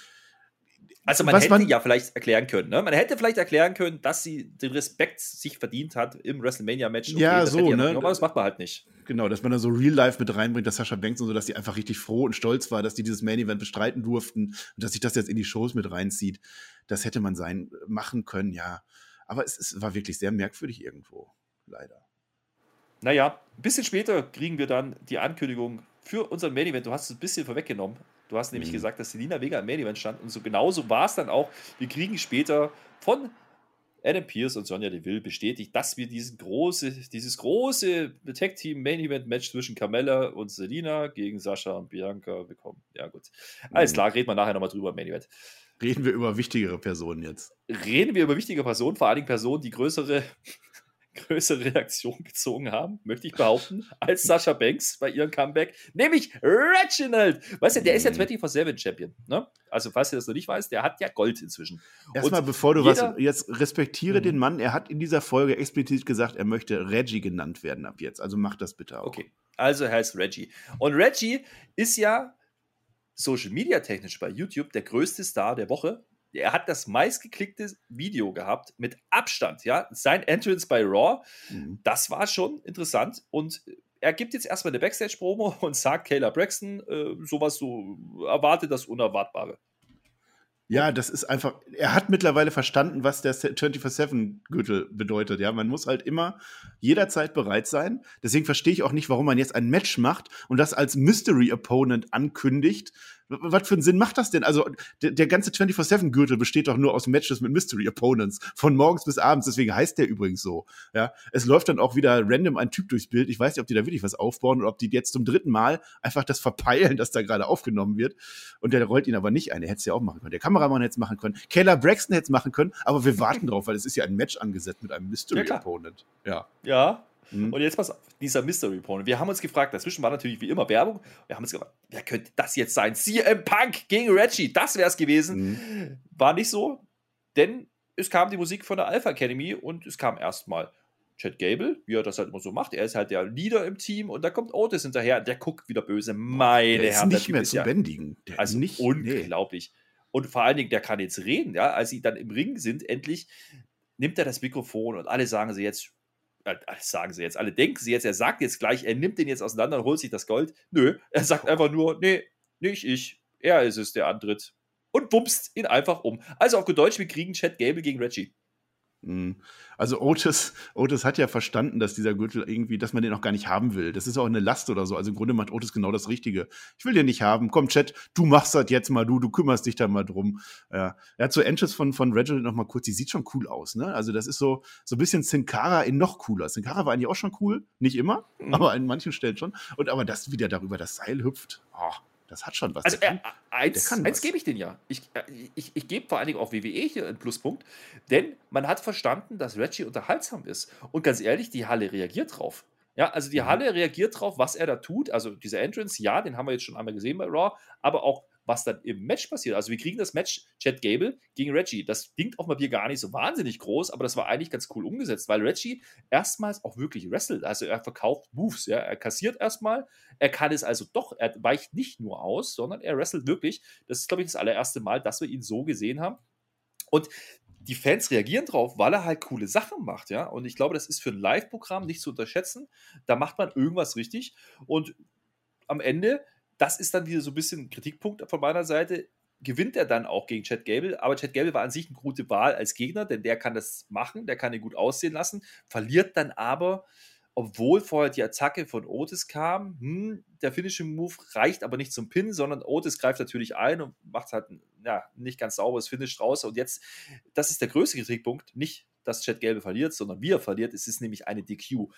Speaker 1: also man hätte man, ja vielleicht erklären können, ne? Man hätte vielleicht erklären können, dass sie den Respekt sich verdient hat im WrestleMania-Match.
Speaker 2: Okay, ja, so, ne?
Speaker 1: aber das macht man halt nicht.
Speaker 2: Genau, dass man da so Real Life mit reinbringt, dass Sascha Banks und so, dass die einfach richtig froh und stolz war, dass die dieses Main-Event bestreiten durften und dass sich das jetzt in die Shows mit reinzieht. Das hätte man sein machen können, ja. Aber es, es war wirklich sehr merkwürdig irgendwo leider.
Speaker 1: Naja, ein bisschen später kriegen wir dann die Ankündigung für unseren Main Event. Du hast es ein bisschen vorweggenommen. Du hast nämlich mhm. gesagt, dass Selina Vega im Main Event stand. Und so genauso war es dann auch. Wir kriegen später von Adam Pierce und Sonja Deville bestätigt, dass wir diesen große, dieses große Tag Team Main Event Match zwischen Carmella und Selina gegen Sascha und Bianca bekommen. Ja, gut. Alles mhm. klar, reden wir nachher nochmal drüber im Main Event.
Speaker 2: Reden wir über wichtigere Personen jetzt.
Speaker 1: Reden wir über wichtige Personen, vor allen Dingen Personen, die größere größere Reaktion gezogen haben, möchte ich behaupten, als Sascha Banks bei ihrem Comeback, nämlich Reginald. Weißt du, der ist ja 24-7 mhm. Champion. Ne? Also, falls ihr das noch nicht weißt, der hat ja Gold inzwischen.
Speaker 2: Erstmal, bevor du was, jetzt respektiere mhm. den Mann, er hat in dieser Folge explizit gesagt, er möchte Reggie genannt werden ab jetzt. Also mach das bitte auch.
Speaker 1: Okay, also er heißt Reggie. Und Reggie ist ja Social Media technisch bei YouTube der größte Star der Woche er hat das meistgeklickte Video gehabt mit Abstand, ja. Sein Entrance bei Raw, mhm. das war schon interessant und er gibt jetzt erstmal eine Backstage-Promo und sagt Kayla Braxton äh, sowas so, erwartet das Unerwartbare.
Speaker 2: Ja, das ist einfach, er hat mittlerweile verstanden, was der 24-7-Gürtel bedeutet. Ja, man muss halt immer jederzeit bereit sein. Deswegen verstehe ich auch nicht, warum man jetzt ein Match macht und das als Mystery Opponent ankündigt, was für einen Sinn macht das denn? Also, der, der ganze 24-7-Gürtel besteht doch nur aus Matches mit Mystery Opponents. Von morgens bis abends. Deswegen heißt der übrigens so. Ja, es läuft dann auch wieder random ein Typ durchs Bild. Ich weiß nicht, ob die da wirklich was aufbauen oder ob die jetzt zum dritten Mal einfach das verpeilen, dass da gerade aufgenommen wird. Und der rollt ihn aber nicht ein. Der hätte es ja auch machen können. Der Kameramann hätte es machen können. Keller Braxton hätte es machen können. Aber wir warten drauf, weil es ist ja ein Match angesetzt mit einem Mystery Opponent.
Speaker 1: Ja. Ja, Mhm. Und jetzt pass auf, dieser Mystery Opponent. Wir haben uns gefragt, dazwischen war natürlich wie immer Werbung. Wir haben uns gefragt, wer könnte das jetzt sein? CM Punk gegen Reggie, das wäre es gewesen. Mhm. War nicht so, denn es kam die Musik von der Alpha Academy und es kam erstmal Chad Gable, wie er das halt immer so macht. Er ist halt der Leader im Team und da kommt Otis hinterher der guckt wieder böse. Meine der
Speaker 2: Herren, ist nicht mehr zu bändigen.
Speaker 1: Der also nicht, unglaublich. Nee. Und vor allen Dingen, der kann jetzt reden, ja. Als sie dann im Ring sind, endlich nimmt er das Mikrofon und alle sagen sie jetzt, äh, sagen sie jetzt, alle denken sie jetzt, er sagt jetzt gleich, er nimmt den jetzt auseinander und holt sich das Gold. Nö, er sagt einfach nur, nee, nicht ich, er ist es, der antritt. Und bumst ihn einfach um. Also auf gut Deutsch, wir kriegen Chad Gable gegen Reggie.
Speaker 2: Mhm. Also Otis, Otis hat ja verstanden, dass dieser Gürtel irgendwie, dass man den auch gar nicht haben will. Das ist auch eine Last oder so. Also im Grunde macht Otis genau das Richtige. Ich will den nicht haben. Komm, Chat, du machst das jetzt mal, du, du kümmerst dich da mal drum. Ja. Er hat so von, von Reginald noch mal kurz, die sieht schon cool aus, ne? Also das ist so, so ein bisschen Sin Cara in noch cooler. Sin Cara war eigentlich auch schon cool. Nicht immer, mhm. aber an manchen Stellen schon. Und aber das wieder darüber das Seil hüpft. Oh, das hat schon was.
Speaker 1: Also, äh, eins, eins gebe ich den ja. Ich, äh, ich, ich gebe vor allen Dingen auch WWE hier einen Pluspunkt, denn man hat verstanden, dass Reggie unterhaltsam ist. Und ganz ehrlich, die Halle reagiert drauf. Ja, also die mhm. Halle reagiert drauf, was er da tut. Also dieser Entrance, ja, den haben wir jetzt schon einmal gesehen bei Raw, aber auch was dann im Match passiert. Also wir kriegen das Match Chad Gable gegen Reggie. Das klingt auf dem Papier gar nicht so wahnsinnig groß, aber das war eigentlich ganz cool umgesetzt, weil Reggie erstmals auch wirklich wrestelt. Also er verkauft Moves, ja. Er kassiert erstmal, er kann es also doch, er weicht nicht nur aus, sondern er wrestelt wirklich. Das ist, glaube ich, das allererste Mal, dass wir ihn so gesehen haben. Und die Fans reagieren drauf, weil er halt coole Sachen macht, ja. Und ich glaube, das ist für ein Live-Programm nicht zu unterschätzen. Da macht man irgendwas richtig. Und am Ende das ist dann wieder so ein bisschen ein Kritikpunkt von meiner Seite. Gewinnt er dann auch gegen Chad Gable, aber Chad Gable war an sich eine gute Wahl als Gegner, denn der kann das machen, der kann ihn gut aussehen lassen, verliert dann aber, obwohl vorher die Attacke von Otis kam, hm, der Finishing Move reicht aber nicht zum Pin, sondern Otis greift natürlich ein und macht halt ein ja, nicht ganz sauberes Finish draus. Und jetzt, das ist der größte Kritikpunkt, nicht, dass Chad Gable verliert, sondern wie er verliert. Es ist nämlich eine DQ.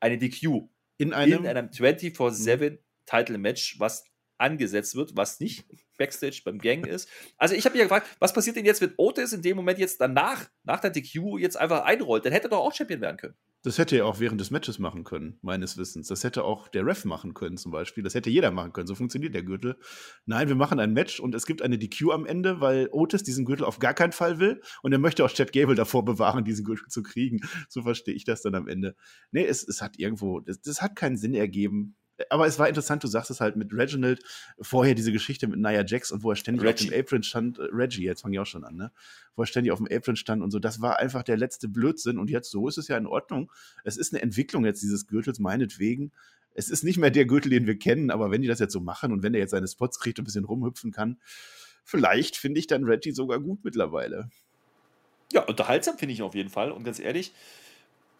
Speaker 1: Eine DQ
Speaker 2: in einem,
Speaker 1: in einem 24-7 Title-Match, was angesetzt wird, was nicht Backstage beim Gang ist. Also ich habe mich gefragt, was passiert denn jetzt, wenn Otis in dem Moment jetzt danach, nach der DQ, jetzt einfach einrollt? Dann hätte er doch auch Champion werden können.
Speaker 2: Das hätte er auch während des Matches machen können, meines Wissens. Das hätte auch der Ref machen können, zum Beispiel. Das hätte jeder machen können. So funktioniert der Gürtel. Nein, wir machen ein Match und es gibt eine DQ am Ende, weil Otis diesen Gürtel auf gar keinen Fall will und er möchte auch Chad Gable davor bewahren, diesen Gürtel zu kriegen. So verstehe ich das dann am Ende. Nee, es, es hat irgendwo, das, das hat keinen Sinn ergeben aber es war interessant, du sagst es halt mit Reginald, vorher diese Geschichte mit Nia Jax und wo er ständig Reggie. auf dem Apron stand, äh, Reggie, jetzt fange ich auch schon an, ne? Wo er ständig auf dem Apron stand und so, das war einfach der letzte Blödsinn und jetzt so ist es ja in Ordnung. Es ist eine Entwicklung jetzt dieses Gürtels, meinetwegen. Es ist nicht mehr der Gürtel, den wir kennen, aber wenn die das jetzt so machen und wenn er jetzt seine Spots kriegt und ein bisschen rumhüpfen kann, vielleicht finde ich dann Reggie sogar gut mittlerweile.
Speaker 1: Ja, unterhaltsam finde ich auf jeden Fall und ganz ehrlich,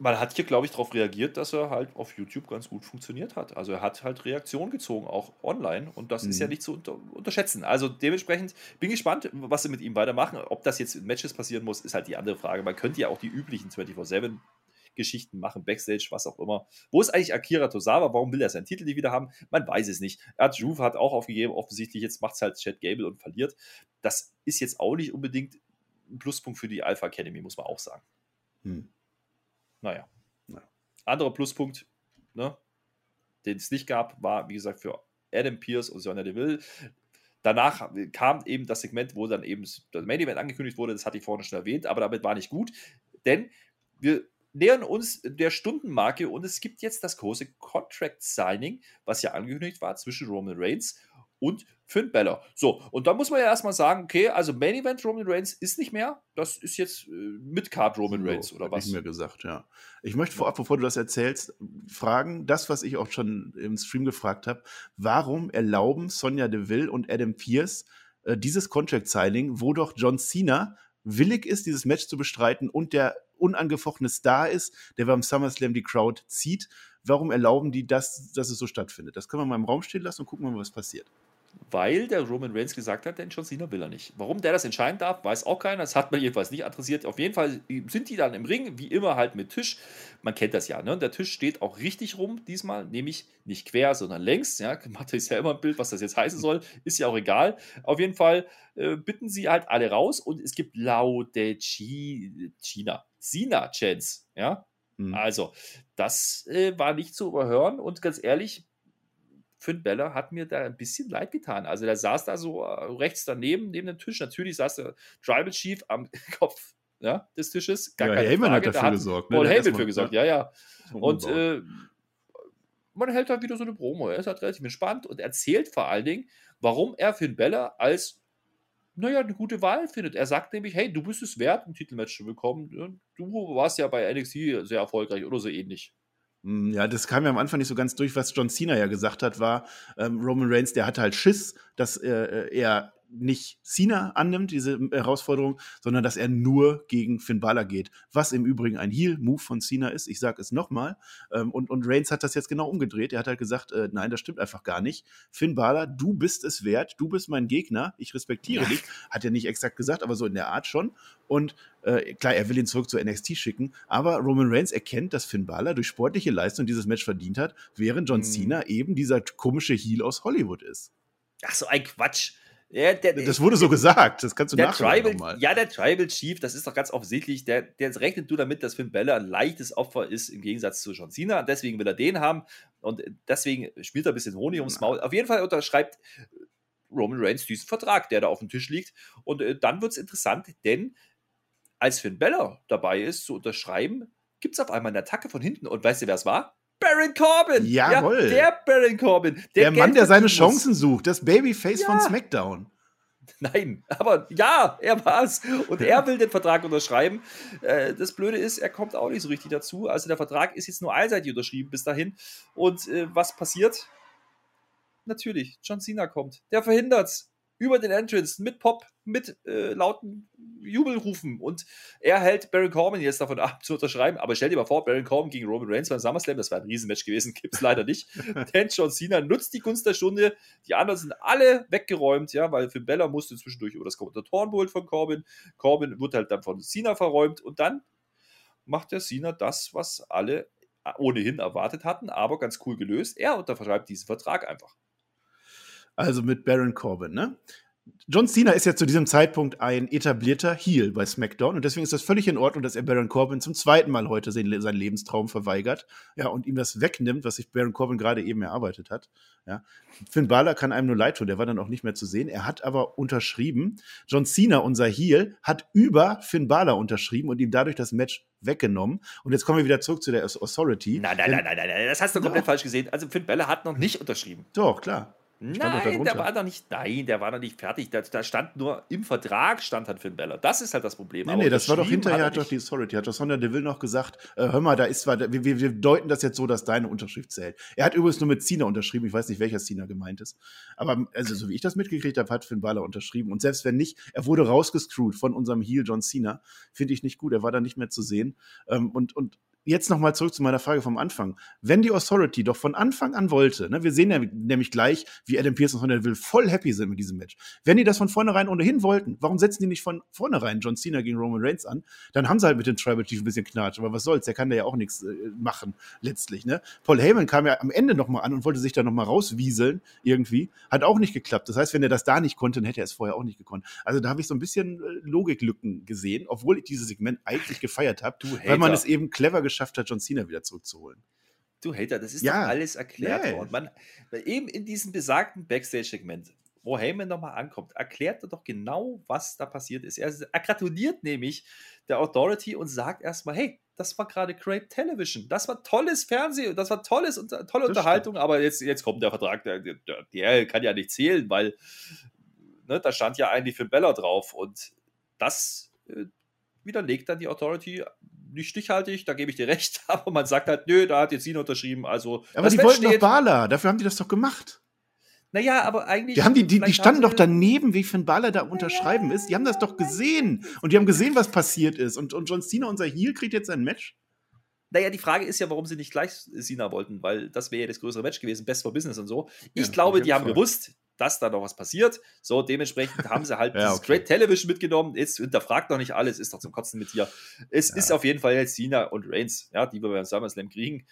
Speaker 1: man hat hier, glaube ich, darauf reagiert, dass er halt auf YouTube ganz gut funktioniert hat. Also er hat halt Reaktion gezogen, auch online. Und das mhm. ist ja mhm. nicht zu unter unterschätzen. Also dementsprechend bin ich gespannt, was sie mit ihm weitermachen. Ob das jetzt in Matches passieren muss, ist halt die andere Frage. Man könnte ja auch die üblichen 24-7 Geschichten machen, Backstage, was auch immer. Wo ist eigentlich Akira Tosawa? Warum will er seinen Titel nicht wieder haben? Man weiß es nicht. Er hat Juve hat auch aufgegeben, offensichtlich jetzt macht es halt Chad Gable und verliert. Das ist jetzt auch nicht unbedingt ein Pluspunkt für die Alpha Academy, muss man auch sagen. Hm. Naja. Ja. Anderer Pluspunkt, ne, den es nicht gab, war, wie gesagt, für Adam Pierce und Sonja Deville. Danach kam eben das Segment, wo dann eben das Main Event angekündigt wurde, das hatte ich vorhin schon erwähnt, aber damit war nicht gut, denn wir nähern uns der Stundenmarke und es gibt jetzt das große Contract Signing, was ja angekündigt war zwischen Roman Reigns und Finn Balor. So, und da muss man ja erstmal sagen, okay, also Main Event Roman Reigns ist nicht mehr. Das ist jetzt äh, mit Card Roman Reigns so, oder was?
Speaker 2: Ich mir gesagt, ja. Ich möchte vorab, bevor du das erzählst, fragen, das, was ich auch schon im Stream gefragt habe, warum erlauben Sonja Deville und Adam Pierce äh, dieses Contract Signing, wo doch John Cena willig ist, dieses Match zu bestreiten und der unangefochtene Star ist, der beim SummerSlam die Crowd zieht. Warum erlauben die das, dass es so stattfindet? Das können wir mal im Raum stehen lassen und gucken mal, was passiert
Speaker 1: weil der Roman Reigns gesagt hat, denn John Cena will er nicht. Warum der das entscheiden darf, weiß auch keiner. Das hat man jedenfalls nicht adressiert. Auf jeden Fall sind die dann im Ring, wie immer halt mit Tisch. Man kennt das ja, ne? Der Tisch steht auch richtig rum diesmal, nämlich nicht quer, sondern längs. Ja, Mathe ist ja immer ein Bild, was das jetzt heißen soll. Ist ja auch egal. Auf jeden Fall äh, bitten sie halt alle raus und es gibt laute China, Sina-Chants. Ja, mhm. also das äh, war nicht zu überhören und ganz ehrlich, Finn Beller hat mir da ein bisschen leid getan. Also der saß da so äh, rechts daneben, neben dem Tisch. Natürlich saß der Tribal Chief am Kopf ja, des Tisches.
Speaker 2: Gar ja, keine Heyman Frage. hat dafür da gesorgt.
Speaker 1: Ne? Paul Heyman für gesorgt, ja, ja. Und äh, man hält da wieder so eine Promo. Er ist halt relativ entspannt und erzählt vor allen Dingen, warum er Finn Beller als naja, eine gute Wahl findet. Er sagt nämlich, hey, du bist es wert, ein Titelmatch zu bekommen. Du warst ja bei NXT sehr erfolgreich oder so ähnlich.
Speaker 2: Hm, ja, das kam ja am Anfang nicht so ganz durch, was John Cena ja gesagt hat, war, ähm, Roman Reigns, der hatte halt Schiss, dass äh, äh er nicht Cena annimmt, diese Herausforderung, sondern dass er nur gegen Finn Balor geht. Was im Übrigen ein Heal-Move von Cena ist. Ich sage es nochmal. Ähm, und, und Reigns hat das jetzt genau umgedreht. Er hat halt gesagt, äh, nein, das stimmt einfach gar nicht. Finn Balor, du bist es wert. Du bist mein Gegner. Ich respektiere ja. dich. Hat er nicht exakt gesagt, aber so in der Art schon. Und äh, klar, er will ihn zurück zur NXT schicken, aber Roman Reigns erkennt, dass Finn Balor durch sportliche Leistung dieses Match verdient hat, während John mhm. Cena eben dieser komische Heal aus Hollywood ist.
Speaker 1: Ach, so ein Quatsch.
Speaker 2: Ja, der, das wurde so gesagt, das kannst du
Speaker 1: der Tribal, Ja, der Tribal Chief, das ist doch ganz offensichtlich, der, der rechnet du damit, dass Finn Balor ein leichtes Opfer ist im Gegensatz zu John Cena. Deswegen will er den haben und deswegen spielt er ein bisschen Honig ums Maul. Auf jeden Fall unterschreibt Roman Reigns diesen Vertrag, der da auf dem Tisch liegt. Und äh, dann wird es interessant, denn als Finn Balor dabei ist zu unterschreiben, gibt es auf einmal eine Attacke von hinten. Und weißt du, wer es war? Baron Corbin.
Speaker 2: Jawohl.
Speaker 1: Ja, der Baron Corbin.
Speaker 2: Der, der Mann, der seine Chancen sucht. Das Babyface ja. von SmackDown.
Speaker 1: Nein, aber ja, er war's. Und er will den Vertrag unterschreiben. Äh, das Blöde ist, er kommt auch nicht so richtig dazu. Also der Vertrag ist jetzt nur einseitig unterschrieben bis dahin. Und äh, was passiert? Natürlich, John Cena kommt. Der verhindert's über den Entrance mit Pop, mit äh, lauten Jubelrufen. Und er hält Baron Corbin jetzt davon ab, zu unterschreiben. Aber stell dir mal vor, Baron Corbin gegen Roman Reigns beim SummerSlam, das wäre ein Riesenmatch gewesen, gibt es leider nicht. Denn John Cena nutzt die Gunst der Stunde. Die anderen sind alle weggeräumt, ja, weil Finn Bella musste zwischendurch über das Kommentatorenpult von Corbin. Corbin wird halt dann von Cena verräumt und dann macht der Cena das, was alle ohnehin erwartet hatten, aber ganz cool gelöst. Er unterschreibt diesen Vertrag einfach.
Speaker 2: Also mit Baron Corbin, ne? John Cena ist ja zu diesem Zeitpunkt ein etablierter Heel bei SmackDown und deswegen ist das völlig in Ordnung, dass er Baron Corbin zum zweiten Mal heute seinen, Lebenstraum verweigert, ja, und ihm das wegnimmt, was sich Baron Corbin gerade eben erarbeitet hat. Ja. Finn Balor kann einem nur leid tun, der war dann auch nicht mehr zu sehen. Er hat aber unterschrieben. John Cena, unser Heel, hat über Finn Balor unterschrieben und ihm dadurch das Match weggenommen. Und jetzt kommen wir wieder zurück zu der Authority.
Speaker 1: Nein, nein, nein, nein, nein, das hast du komplett falsch gesehen. Also Finn Balor hat noch nicht unterschrieben.
Speaker 2: Doch, klar.
Speaker 1: Nein, der war noch nicht, nein, der war noch nicht fertig. Da, da, stand nur im Vertrag stand halt Finn Balor. Das ist halt das Problem.
Speaker 2: Nee, nee, das war doch hinterher, hat, doch die Authority, hat doch Sonja Deville noch gesagt, äh, hör mal, da ist zwar, wir, wir, wir, deuten das jetzt so, dass deine Unterschrift zählt. Er hat übrigens nur mit Cena unterschrieben, ich weiß nicht, welcher Cena gemeint ist. Aber also, so wie ich das mitgekriegt habe, hat Finn Balor unterschrieben. Und selbst wenn nicht, er wurde rausgescrewt von unserem Heel John Cena. Finde ich nicht gut, er war da nicht mehr zu sehen. Ähm, und, und jetzt nochmal zurück zu meiner Frage vom Anfang. Wenn die Authority doch von Anfang an wollte, ne, wir sehen ja nämlich gleich, wie Adam Pearce und Sonja Deville voll happy sind mit diesem Match. Wenn die das von vornherein ohnehin wollten, warum setzen die nicht von vornherein John Cena gegen Roman Reigns an? Dann haben sie halt mit dem Tribal Chief ein bisschen Knatsch, aber was soll's, der kann da ja auch nichts äh, machen, letztlich, ne? Paul Heyman kam ja am Ende nochmal an und wollte sich da nochmal rauswieseln, irgendwie. Hat auch nicht geklappt. Das heißt, wenn er das da nicht konnte, dann hätte er es vorher auch nicht gekonnt. Also da habe ich so ein bisschen äh, Logiklücken gesehen, obwohl ich dieses Segment eigentlich gefeiert habe, weil man es eben clever geschafft hat, John Cena wieder zurückzuholen.
Speaker 1: Du Hater, das ist ja. doch alles erklärt yeah. worden. Man, eben in diesem besagten Backstage-Segment, wo Heyman nochmal ankommt, erklärt er doch genau, was da passiert ist. Er, er gratuliert nämlich der Authority und sagt erstmal, hey, das war gerade Great Television. Das war tolles Fernsehen, das war tolles, tolle Unterhaltung, aber jetzt, jetzt kommt der Vertrag, der, der, der kann ja nicht zählen, weil ne, da stand ja eigentlich für Bella drauf und das äh, widerlegt dann die Authority nicht stichhaltig, da gebe ich dir recht, aber man sagt halt, nö, da hat jetzt Sina unterschrieben, also.
Speaker 2: Aber die wollten doch Bala, dafür haben die das doch gemacht.
Speaker 1: Naja, aber eigentlich.
Speaker 2: Die, haben die, die, die standen doch daneben, wie Finn Balor da unterschreiben ist. Die haben das doch gesehen. Und die haben gesehen, was passiert ist. Und, und John Cena, unser Heel, kriegt jetzt ein Match.
Speaker 1: Naja, die Frage ist ja, warum sie nicht gleich Cena wollten, weil das wäre ja das größere Match gewesen, Best for Business und so. Ich ja, glaube, die haben Fall. gewusst, dass da noch was passiert. So, dementsprechend haben sie halt ja, dieses okay. Great Television mitgenommen. Jetzt hinterfragt doch nicht alles, ist doch zum Kotzen mit dir. Es ja. ist auf jeden Fall jetzt Cena und Reigns, ja, die wir beim SummerSlam kriegen.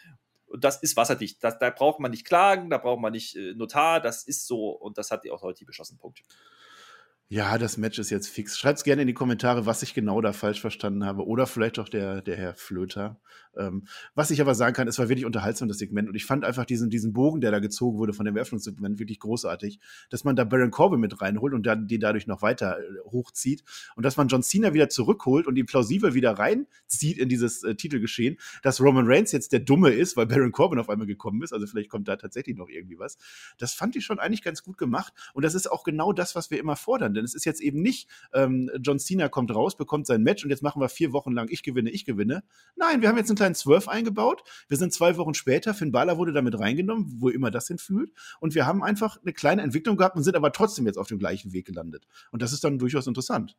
Speaker 1: Und das ist wasserdicht. Das, da braucht man nicht klagen, da braucht man nicht äh, Notar, das ist so und das hat die Authority beschlossen. Punkt.
Speaker 2: Ja, das Match ist jetzt fix. Schreibt es gerne in die Kommentare, was ich genau da falsch verstanden habe. Oder vielleicht auch der, der Herr Flöter. Ähm, was ich aber sagen kann, es war wirklich unterhaltsam, das Segment. Und ich fand einfach diesen, diesen Bogen, der da gezogen wurde von dem Eröffnungssegment, wirklich großartig. Dass man da Baron Corbin mit reinholt und dann die dadurch noch weiter äh, hochzieht. Und dass man John Cena wieder zurückholt und ihn plausibel wieder reinzieht in dieses äh, Titelgeschehen. Dass Roman Reigns jetzt der Dumme ist, weil Baron Corbin auf einmal gekommen ist. Also vielleicht kommt da tatsächlich noch irgendwie was. Das fand ich schon eigentlich ganz gut gemacht. Und das ist auch genau das, was wir immer fordern denn es ist jetzt eben nicht, ähm, John Cena kommt raus, bekommt sein Match und jetzt machen wir vier Wochen lang ich gewinne, ich gewinne. Nein, wir haben jetzt einen kleinen Swerve eingebaut. Wir sind zwei Wochen später, Finn Balor wurde damit reingenommen, wo immer das hinfühlt. Und wir haben einfach eine kleine Entwicklung gehabt und sind aber trotzdem jetzt auf dem gleichen Weg gelandet. Und das ist dann durchaus interessant.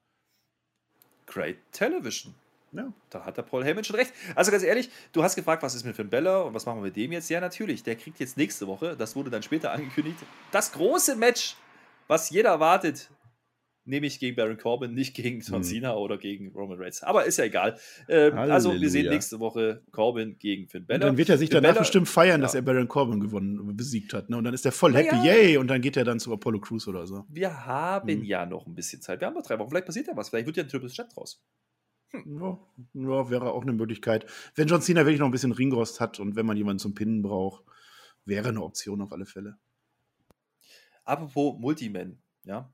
Speaker 1: Great Television. Ja. Da hat der Paul Heyman schon recht. Also ganz ehrlich, du hast gefragt, was ist mit Finn Bella und was machen wir mit dem jetzt? Ja, natürlich, der kriegt jetzt nächste Woche, das wurde dann später angekündigt, das große Match, was jeder erwartet nehme ich gegen Baron Corbin, nicht gegen John hm. Cena oder gegen Roman Reigns. Aber ist ja egal. Ähm, also wir sehen nächste Woche Corbin gegen Finn Balor.
Speaker 2: dann wird er sich Finn danach Bella, bestimmt feiern, ja. dass er Baron Corbin gewonnen, besiegt hat. Ne? Und dann ist er voll happy, ja. yay! Und dann geht er dann zu Apollo Crews oder so.
Speaker 1: Wir haben hm. ja noch ein bisschen Zeit. Wir haben noch drei Wochen. Vielleicht passiert ja was. Vielleicht wird ja ein Triple Chat draus.
Speaker 2: Hm. Ja, ja, wäre auch eine Möglichkeit. Wenn John Cena wirklich noch ein bisschen Ringrost hat und wenn man jemanden zum Pinnen braucht, wäre eine Option auf alle Fälle.
Speaker 1: Apropos Multiman, ja,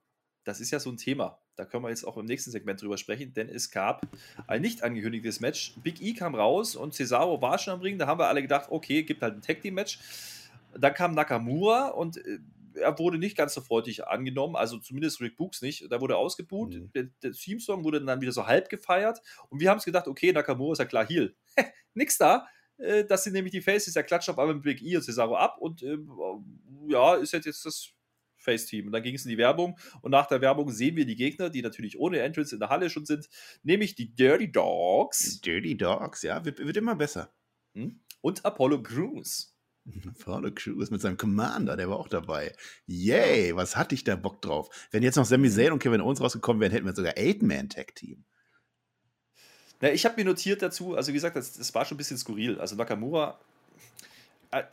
Speaker 1: das ist ja so ein Thema. Da können wir jetzt auch im nächsten Segment drüber sprechen, denn es gab ein nicht angekündigtes Match. Big E kam raus und Cesaro war schon am Ring. Da haben wir alle gedacht, okay, gibt halt ein Tag Team Match. Dann kam Nakamura und äh, er wurde nicht ganz so freudig angenommen, also zumindest Rick Books nicht. Da wurde ausgebuht. Mhm. Der, der Theme-Song wurde dann wieder so halb gefeiert. Und wir haben es gedacht, okay, Nakamura ist ja klar Heal. Nix da. Äh, das sind nämlich die Faces, der klatscht auf einmal mit Big E und Cesaro ab. Und äh, ja, ist jetzt das Face-Team. Und dann ging es in die Werbung und nach der Werbung sehen wir die Gegner, die natürlich ohne Entrance in der Halle schon sind, nämlich die Dirty Dogs.
Speaker 2: Dirty Dogs, ja, wird, wird immer besser.
Speaker 1: Hm? Und Apollo Crews.
Speaker 2: Apollo Crews mit seinem Commander, der war auch dabei. Yay, was hatte ich da Bock drauf? Wenn jetzt noch Sami Zayn und Kevin Owens rausgekommen wären, hätten wir sogar Eight-Man-Tag-Team.
Speaker 1: Na, ich habe mir notiert dazu, also wie gesagt, das, das, war schon ein bisschen skurril. Also Nakamura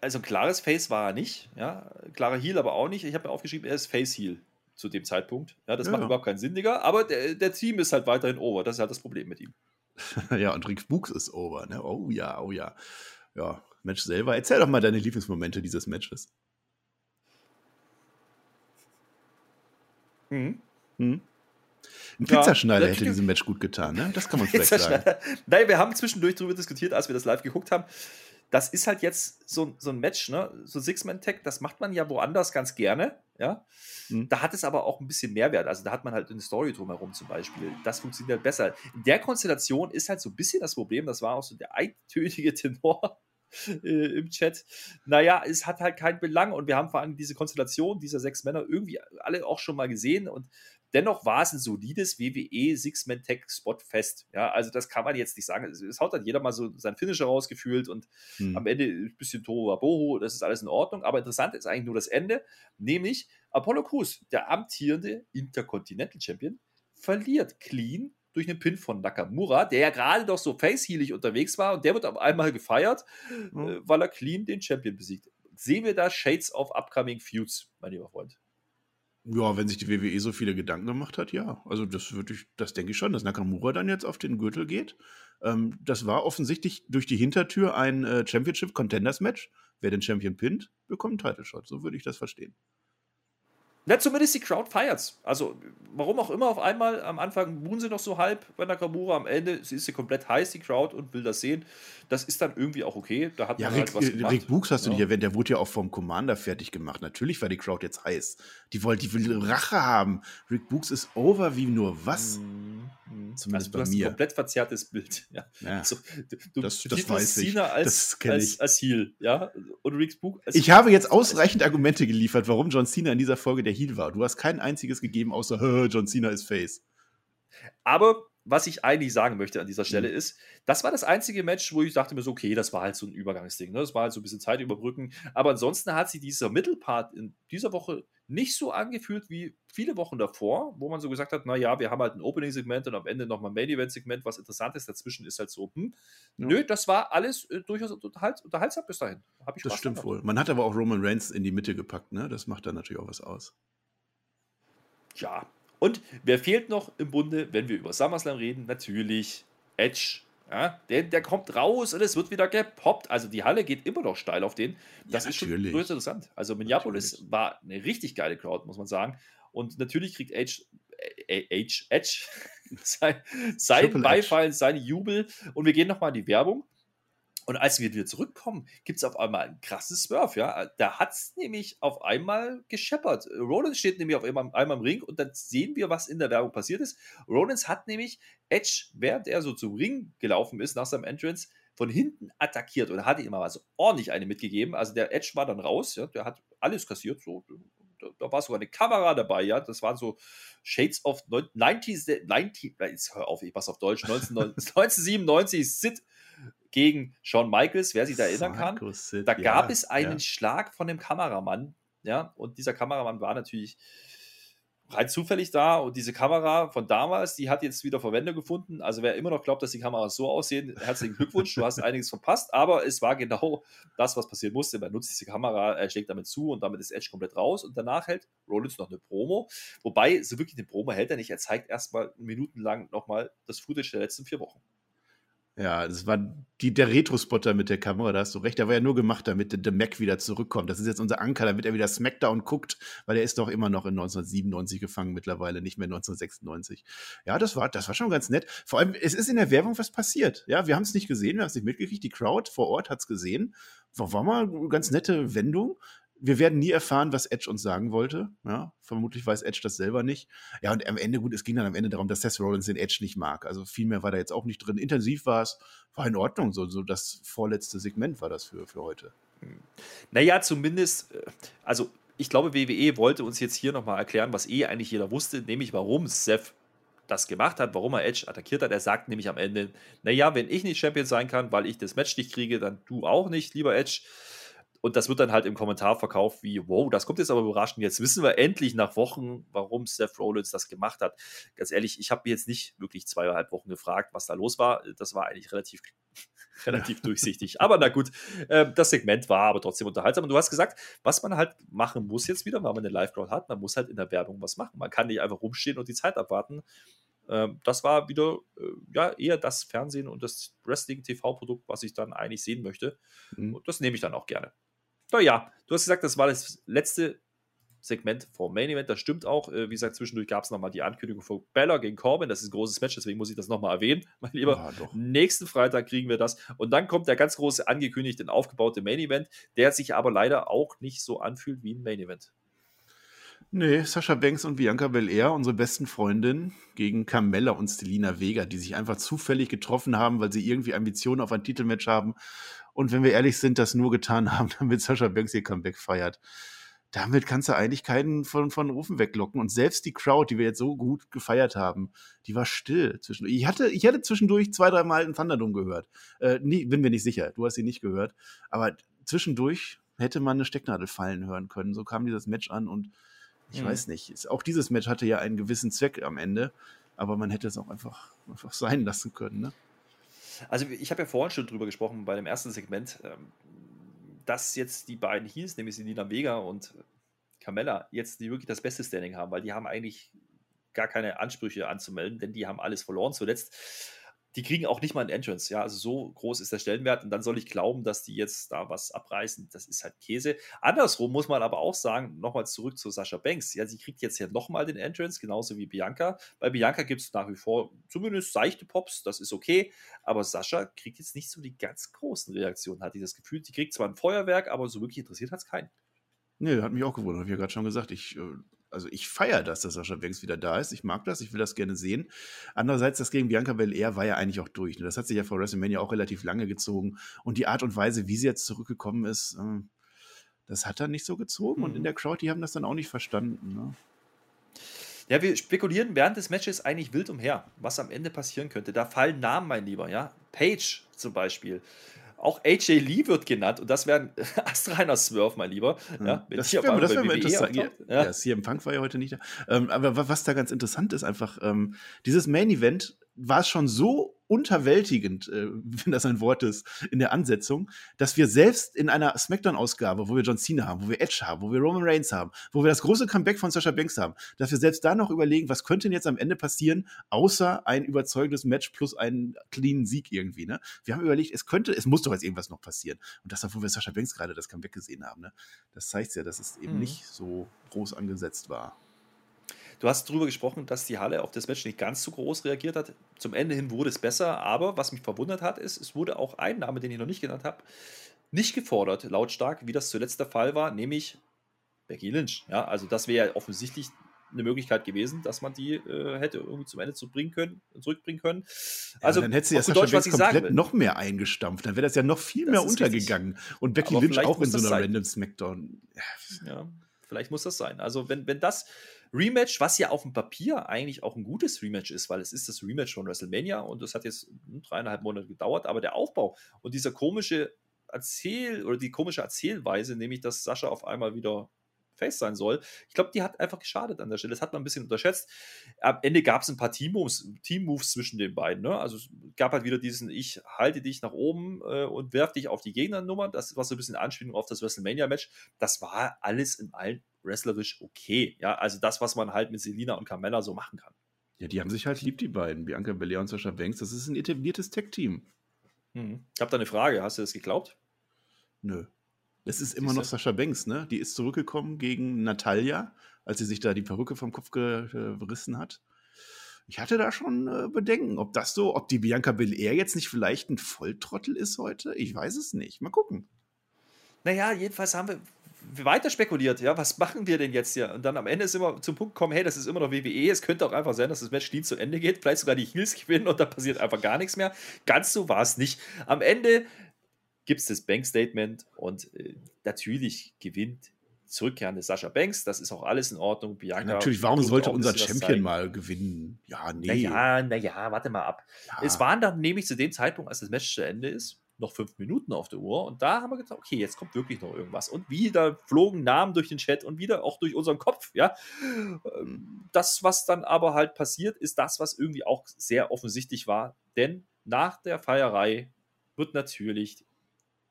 Speaker 1: also ein klares Face war er nicht, ja, klarer Heal aber auch nicht. Ich habe mir aufgeschrieben, er ist Face Heal zu dem Zeitpunkt. Ja, das ja. macht überhaupt keinen Sinn, Digga. Aber der, der, Team ist halt weiterhin over. Das ist halt das Problem mit ihm.
Speaker 2: ja, und Rick Books ist over. Ne? Oh ja, oh ja. Ja, Match selber. Erzähl doch mal deine Lieblingsmomente dieses Matches. Mhm. Mhm. Ein Pizzaschneider ja, hätte diesem Match gut getan, ne? Das kann man vielleicht sagen.
Speaker 1: Nein, wir haben zwischendurch darüber diskutiert, als wir das live geguckt haben das ist halt jetzt so, so ein Match, ne? So Six-Man-Tag, das macht man ja woanders ganz gerne, ja. Mhm. Da hat es aber auch ein bisschen Mehrwert. Also da hat man halt eine Story drumherum zum Beispiel. Das funktioniert halt besser. In der Konstellation ist halt so ein bisschen das Problem, das war auch so der eintönige Tenor äh, im Chat. Naja, es hat halt keinen Belang und wir haben vor allem diese Konstellation dieser sechs Männer irgendwie alle auch schon mal gesehen und Dennoch war es ein solides WWE Six-Man-Tag-Spot-Fest. Ja, also das kann man jetzt nicht sagen. Es haut dann jeder mal so sein Finisher rausgefühlt und hm. am Ende ein bisschen Tohu Boho, das ist alles in Ordnung. Aber interessant ist eigentlich nur das Ende, nämlich Apollo Crews, der amtierende Intercontinental Champion, verliert clean durch einen Pin von Nakamura, der ja gerade doch so facehealig unterwegs war und der wird auf einmal gefeiert, mhm. äh, weil er clean den Champion besiegt. Sehen wir da Shades of Upcoming Feuds, mein lieber Freund?
Speaker 2: Ja, wenn sich die WWE so viele Gedanken gemacht hat, ja. Also das würde ich, das denke ich schon, dass Nakamura dann jetzt auf den Gürtel geht. Ähm, das war offensichtlich durch die Hintertür ein äh, Championship Contenders Match. Wer den Champion pinnt, bekommt einen Title Shot. So würde ich das verstehen.
Speaker 1: Na, zumindest die Crowd feiert's. Also, warum auch immer, auf einmal am Anfang buhen sie noch so halb bei Nakamura, am Ende ist sie komplett heiß, die Crowd, und will das sehen. Das ist dann irgendwie auch okay. Da hat
Speaker 2: Ja,
Speaker 1: man
Speaker 2: Rick,
Speaker 1: halt was
Speaker 2: äh,
Speaker 1: gemacht.
Speaker 2: Rick Books hast du
Speaker 1: Ja.
Speaker 2: nicht erwähnt, der wurde ja auch vom Commander fertig gemacht. Natürlich war die Crowd jetzt heiß. Die wollte, die will Rache haben. Rick Books ist over wie nur was.
Speaker 1: Mhm.
Speaker 2: Zumindest
Speaker 1: also, du
Speaker 2: bei
Speaker 1: hast
Speaker 2: mir.
Speaker 1: ein komplett verzerrtes Bild. Ja.
Speaker 2: Ja.
Speaker 1: Also, du du
Speaker 2: Das- das
Speaker 1: betitelst
Speaker 2: weiß ich.
Speaker 1: Cena als,
Speaker 2: Das
Speaker 1: als, als Heel, ja, und Rick Book als
Speaker 2: Ich habe jetzt ausreichend Argumente geliefert, warum John Cena in dieser Folge der Heel war. Du hast kein einziges gegeben, außer "Hö, John Cena ist Face.
Speaker 1: Aber was ich eigentlich sagen möchte an dieser Stelle
Speaker 2: Mhm.
Speaker 1: ist, das war das einzige Match, wo ich dachte mir so, okay, das war halt so ein Übergangsding. Ne? Das war halt so ein bisschen Zeit überbrücken. Aber ansonsten hat sich dieser Mittelpart in dieser Woche nicht so angefühlt wie viele Wochen davor, wo man so gesagt hat, naja, wir haben halt ein Opening-Segment und am Ende nochmal ein Main-Event-Segment, was interessant ist. Dazwischen ist halt so, hm,
Speaker 2: Ja.
Speaker 1: nö, das war alles äh, durchaus unterhalt, unterhaltsam bis dahin. Hab ich
Speaker 2: Das
Speaker 1: Spaß
Speaker 2: stimmt
Speaker 1: gehabt.
Speaker 2: wohl. Man hat aber auch Roman Reigns in die Mitte gepackt, ne? Das macht dann natürlich auch was aus.
Speaker 1: Ja. Und wer fehlt noch im Bunde, wenn wir über SummerSlam reden? Natürlich Edge. Ja, der, der kommt raus und es wird wieder gepoppt. Also die Halle geht immer noch steil auf den. Das
Speaker 2: Ja,
Speaker 1: ist schon durchaus interessant. Also Minneapolis
Speaker 2: Natürlich.
Speaker 1: war eine richtig geile Crowd, muss man sagen. Und natürlich kriegt Edge, Edge, Edge sein, sein. Beifall, seinen Jubel. Und wir gehen nochmal in die Werbung. Und als wir wieder zurückkommen, gibt es auf einmal einen krassen Swerve, ja. Da hat es nämlich auf einmal gescheppert. Rollins steht nämlich auf einmal, einmal im Ring und dann sehen wir, was in der Werbung passiert ist. Rollins hat nämlich Edge, während er so zum Ring gelaufen ist, nach seinem Entrance, von hinten attackiert und hat ihm mal so ordentlich eine mitgegeben. Also der Edge war dann raus, ja, der hat alles kassiert, so. Da, war sogar eine Kamera dabei, ja. Das waren so Shades of 90s, 90, jetzt hör auf, ich pass auf Deutsch, 19, 1997 Sid gegen Shawn Michaels, wer sich da erinnern kann.
Speaker 2: Sid,
Speaker 1: Da
Speaker 2: ja,
Speaker 1: gab es einen
Speaker 2: ja.
Speaker 1: Schlag von dem Kameramann, ja, und dieser Kameramann war natürlich rein zufällig da und diese Kamera von damals, die hat jetzt wieder Verwendung gefunden. Also wer immer noch glaubt, dass die Kameras so aussehen, herzlichen Glückwunsch, du hast einiges verpasst, aber es war genau das, was passieren musste. Man nutzt diese Kamera, er schlägt damit zu und damit ist Edge komplett raus und danach hält Rollins noch eine Promo, wobei so wirklich eine Promo hält er nicht, er zeigt erstmal minutenlang nochmal das Footage der letzten vier Wochen.
Speaker 2: Ja, das war die, der Retro-Spotter mit der Kamera, da hast du recht. Der war ja nur gemacht, damit der, der Mac wieder zurückkommt. Das ist jetzt unser Anker, damit er wieder Smackdown guckt, weil er ist doch immer noch in 1997 gefangen mittlerweile, nicht mehr 1996. Ja, das war, das war schon ganz nett. Vor allem, es ist in der Werbung was passiert. Ja, wir haben es nicht gesehen, wir haben es nicht mitgekriegt. Die Crowd vor Ort hat es gesehen. War, war mal eine ganz nette Wendung. Wir werden nie erfahren, was Edge uns sagen wollte. Ja, vermutlich weiß Edge das selber nicht. Ja, und am Ende, gut, es ging dann am Ende darum, dass Seth Rollins den Edge nicht mag. Also viel mehr war da jetzt auch nicht drin. Intensiv war es, war in Ordnung. So, so das vorletzte Segment war das für, für heute.
Speaker 1: Naja, zumindest, äh, also ich glaube, WWE wollte uns jetzt hier nochmal erklären, was eh eigentlich jeder wusste, nämlich warum Seth das gemacht hat, warum er Edge attackiert hat. Er sagt nämlich am Ende, naja, wenn ich nicht Champion sein kann, weil ich das Match nicht kriege, dann du auch nicht, lieber Edge. Und das wird dann halt im Kommentar verkauft wie, wow, das kommt jetzt aber überraschend. Jetzt wissen wir endlich nach Wochen, warum Seth Rollins das gemacht hat. Ganz ehrlich, ich habe mir jetzt nicht wirklich zweieinhalb Wochen gefragt, was da los war. Das war eigentlich relativ, relativ durchsichtig. Aber na gut, äh, das Segment war aber trotzdem unterhaltsam. Und du hast gesagt, was man halt machen muss jetzt wieder, weil man eine Live-Crowd hat, man muss halt in der Werbung was machen. Man kann nicht einfach rumstehen und die Zeit abwarten. Ähm, das war wieder äh, ja, eher das Fernsehen und das Wrestling-TV-Produkt, was ich dann eigentlich sehen möchte.
Speaker 2: Mhm.
Speaker 1: Und das nehme ich dann auch gerne. Naja, du hast gesagt, das war das letzte Segment vom Main Event. Das stimmt auch. Äh, Wie gesagt, zwischendurch gab es nochmal die Ankündigung von Bella gegen Corbin. Das ist ein großes Match, deswegen muss ich das nochmal erwähnen, mein Lieber.
Speaker 2: Ja.
Speaker 1: Nächsten Freitag kriegen wir das. Und dann kommt der ganz große angekündigte und aufgebaute Main Event, der sich aber leider auch nicht so anfühlt wie ein Main Event.
Speaker 2: Nee, Sascha Banks und Bianca Belair, unsere besten Freundinnen, gegen Carmella und Stelina Vega, die sich einfach zufällig getroffen haben, weil sie irgendwie Ambitionen auf ein Titelmatch haben. Und wenn wir ehrlich sind, das nur getan haben, damit Sascha Banks ihr Comeback feiert. Damit kannst du eigentlich keinen von, von Rufen weglocken. Und selbst die Crowd, die wir jetzt so gut gefeiert haben, die war still. Zwischendurch. Ich hatte, ich hatte zwischendurch zwei, drei Mal einen Thunderdome gehört. Äh, nie, bin mir nicht sicher. Du hast sie nicht gehört. Aber zwischendurch hätte man eine Stecknadel fallen hören können. So kam dieses Match an und ich
Speaker 1: Mhm.
Speaker 2: weiß nicht. Auch dieses Match hatte ja einen gewissen Zweck am Ende, aber man hätte es auch einfach, einfach sein lassen können. Ne?
Speaker 1: Also, ich habe ja vorhin schon drüber gesprochen bei dem ersten Segment, ähm, dass jetzt die beiden Heels, nämlich Selina Vega und Carmella, jetzt die wirklich das beste Standing haben, weil die haben eigentlich gar keine Ansprüche anzumelden, denn die haben alles verloren zuletzt. Die kriegen auch nicht mal einen Entrance. Ja, also so groß ist der Stellenwert. Und dann soll ich glauben, dass die jetzt da was abreißen. Das ist halt Käse. Andersrum muss man aber auch sagen, nochmal zurück zu Sascha Banks. Ja, sie kriegt jetzt ja nochmal den Entrance, genauso wie Bianca. Bei Bianca gibt es nach wie vor zumindest seichte Pops, das ist okay. Aber Sascha kriegt jetzt nicht so die ganz großen Reaktionen, hatte ich das Gefühl. Die kriegt zwar ein Feuerwerk, aber so wirklich interessiert hat es keinen.
Speaker 2: Nee, hat mich auch gewundert, habe ich ja gerade schon gesagt. Ich äh, also ich feiere das, dass Sascha Banks wieder da ist. Ich mag das, ich will das gerne sehen. Andererseits, das gegen Bianca Belair war ja eigentlich auch durch. Ne? Das hat sich ja vor WrestleMania auch relativ lange gezogen. Und die Art und Weise, wie sie jetzt zurückgekommen ist, äh, das hat dann nicht so gezogen. Mhm. Und in mhm. der Crowd, die haben das dann auch nicht verstanden. Ne?
Speaker 1: Ja, wir spekulieren während des Matches eigentlich wild umher, was am Ende passieren könnte. Da fallen Namen, mein Lieber, ja. Page zum Beispiel. Auch AJ Lee wird genannt und das wäre ein astreiner Swerve, mein Lieber. Ja,
Speaker 2: das wäre wär mal interessant. Ja, ja. CM Punk war ja heute nicht da. Ähm, aber was da ganz interessant ist, einfach, ähm, dieses Main Event war es schon so unterwältigend, äh, wenn das ein Wort ist, in der Ansetzung, dass wir selbst in einer Smackdown-Ausgabe, wo wir John Cena haben, wo wir Edge haben, wo wir Roman Reigns haben, wo wir das große Comeback von Sasha Banks haben, dass wir selbst da noch überlegen, was könnte denn jetzt am Ende passieren, außer ein überzeugendes Match plus einen cleanen Sieg irgendwie. Ne? Wir haben überlegt, es könnte, es muss doch jetzt irgendwas noch passieren. Und das, obwohl wir Sasha Banks gerade das Comeback gesehen haben. Ne? Das zeigt ja, dass es eben mhm. nicht so groß angesetzt war.
Speaker 1: Du hast darüber gesprochen, dass die Halle auf das Match nicht ganz so groß reagiert hat. Zum Ende hin wurde es besser, aber was mich verwundert hat, ist, es wurde auch ein Name, den ich noch nicht genannt habe, nicht gefordert, lautstark, wie das zuletzt der Fall war, nämlich Becky Lynch. Ja, also das wäre ja offensichtlich eine Möglichkeit gewesen, dass man die äh, hätte irgendwie zum Ende zurückbringen können, zurückbringen können.
Speaker 2: Also ja, dann hätte sie ja Deutsch, was komplett noch mehr eingestampft. Dann wäre das ja noch viel mehr untergegangen. Richtig. Und Becky Aber Lynch auch in so einer random Smackdown.
Speaker 1: Ja, vielleicht muss das sein. Also wenn, wenn das Rematch, was ja auf dem Papier eigentlich auch ein gutes Rematch ist, weil es ist das Rematch von WrestleMania und das hat jetzt dreieinhalb Monate gedauert, aber der Aufbau und dieser komische Erzähl- oder die komische Erzählweise, nämlich dass Sascha auf einmal wieder Face sein soll. Ich glaube, die hat einfach geschadet an der Stelle. Das hat man ein bisschen unterschätzt. Am Ende gab es ein paar Team-Moves Team zwischen den beiden. Ne? Also es gab halt wieder diesen Ich halte dich nach oben äh, und werf dich auf die Gegnernummer. Das war so ein bisschen Anspielung auf das WrestleMania-Match. Das war alles in allen wrestlerisch okay. Ja, also das, was man halt mit Selina und Carmella so machen kann.
Speaker 2: Ja, die haben sich halt lieb, die beiden. Bianca Belair und Sascha Banks. Das ist ein etabliertes Tech-Team.
Speaker 1: Hm. Ich habe da eine Frage. Hast du das geglaubt?
Speaker 2: Nö. Es ist immer noch Sascha Banks, ne? Die ist zurückgekommen gegen Natalia, als sie sich da die Perücke vom Kopf gerissen hat. Ich hatte da schon äh, Bedenken, ob das so, ob die Bianca Belair jetzt nicht vielleicht ein Volltrottel ist heute. Ich weiß es nicht. Mal gucken.
Speaker 1: Naja, jedenfalls haben wir weiter spekuliert, ja, was machen wir denn jetzt hier? Und dann am Ende ist immer zum Punkt gekommen, hey, das ist immer noch WWE, es könnte auch einfach sein, dass das Match clean zu Ende geht, vielleicht sogar die Heels gewinnen und da passiert einfach gar nichts mehr. Ganz so war es nicht. Am Ende gibt es das Bank-Statement und äh, natürlich gewinnt zurückkehrende Sascha Banks, das ist auch alles in Ordnung.
Speaker 2: Bianca ja, natürlich, warum sollte unser Champion mal gewinnen? Ja, nee.
Speaker 1: Naja, naja, warte mal ab. Ja. Es waren dann nämlich zu dem Zeitpunkt, als das Match zu Ende ist, noch fünf Minuten auf der Uhr und da haben wir gedacht, okay, jetzt kommt wirklich noch irgendwas. Und wieder flogen Namen durch den Chat und wieder auch durch unseren Kopf, ja. Ähm, das, was dann aber halt passiert, ist das, was irgendwie auch sehr offensichtlich war, denn nach der Feierei wird natürlich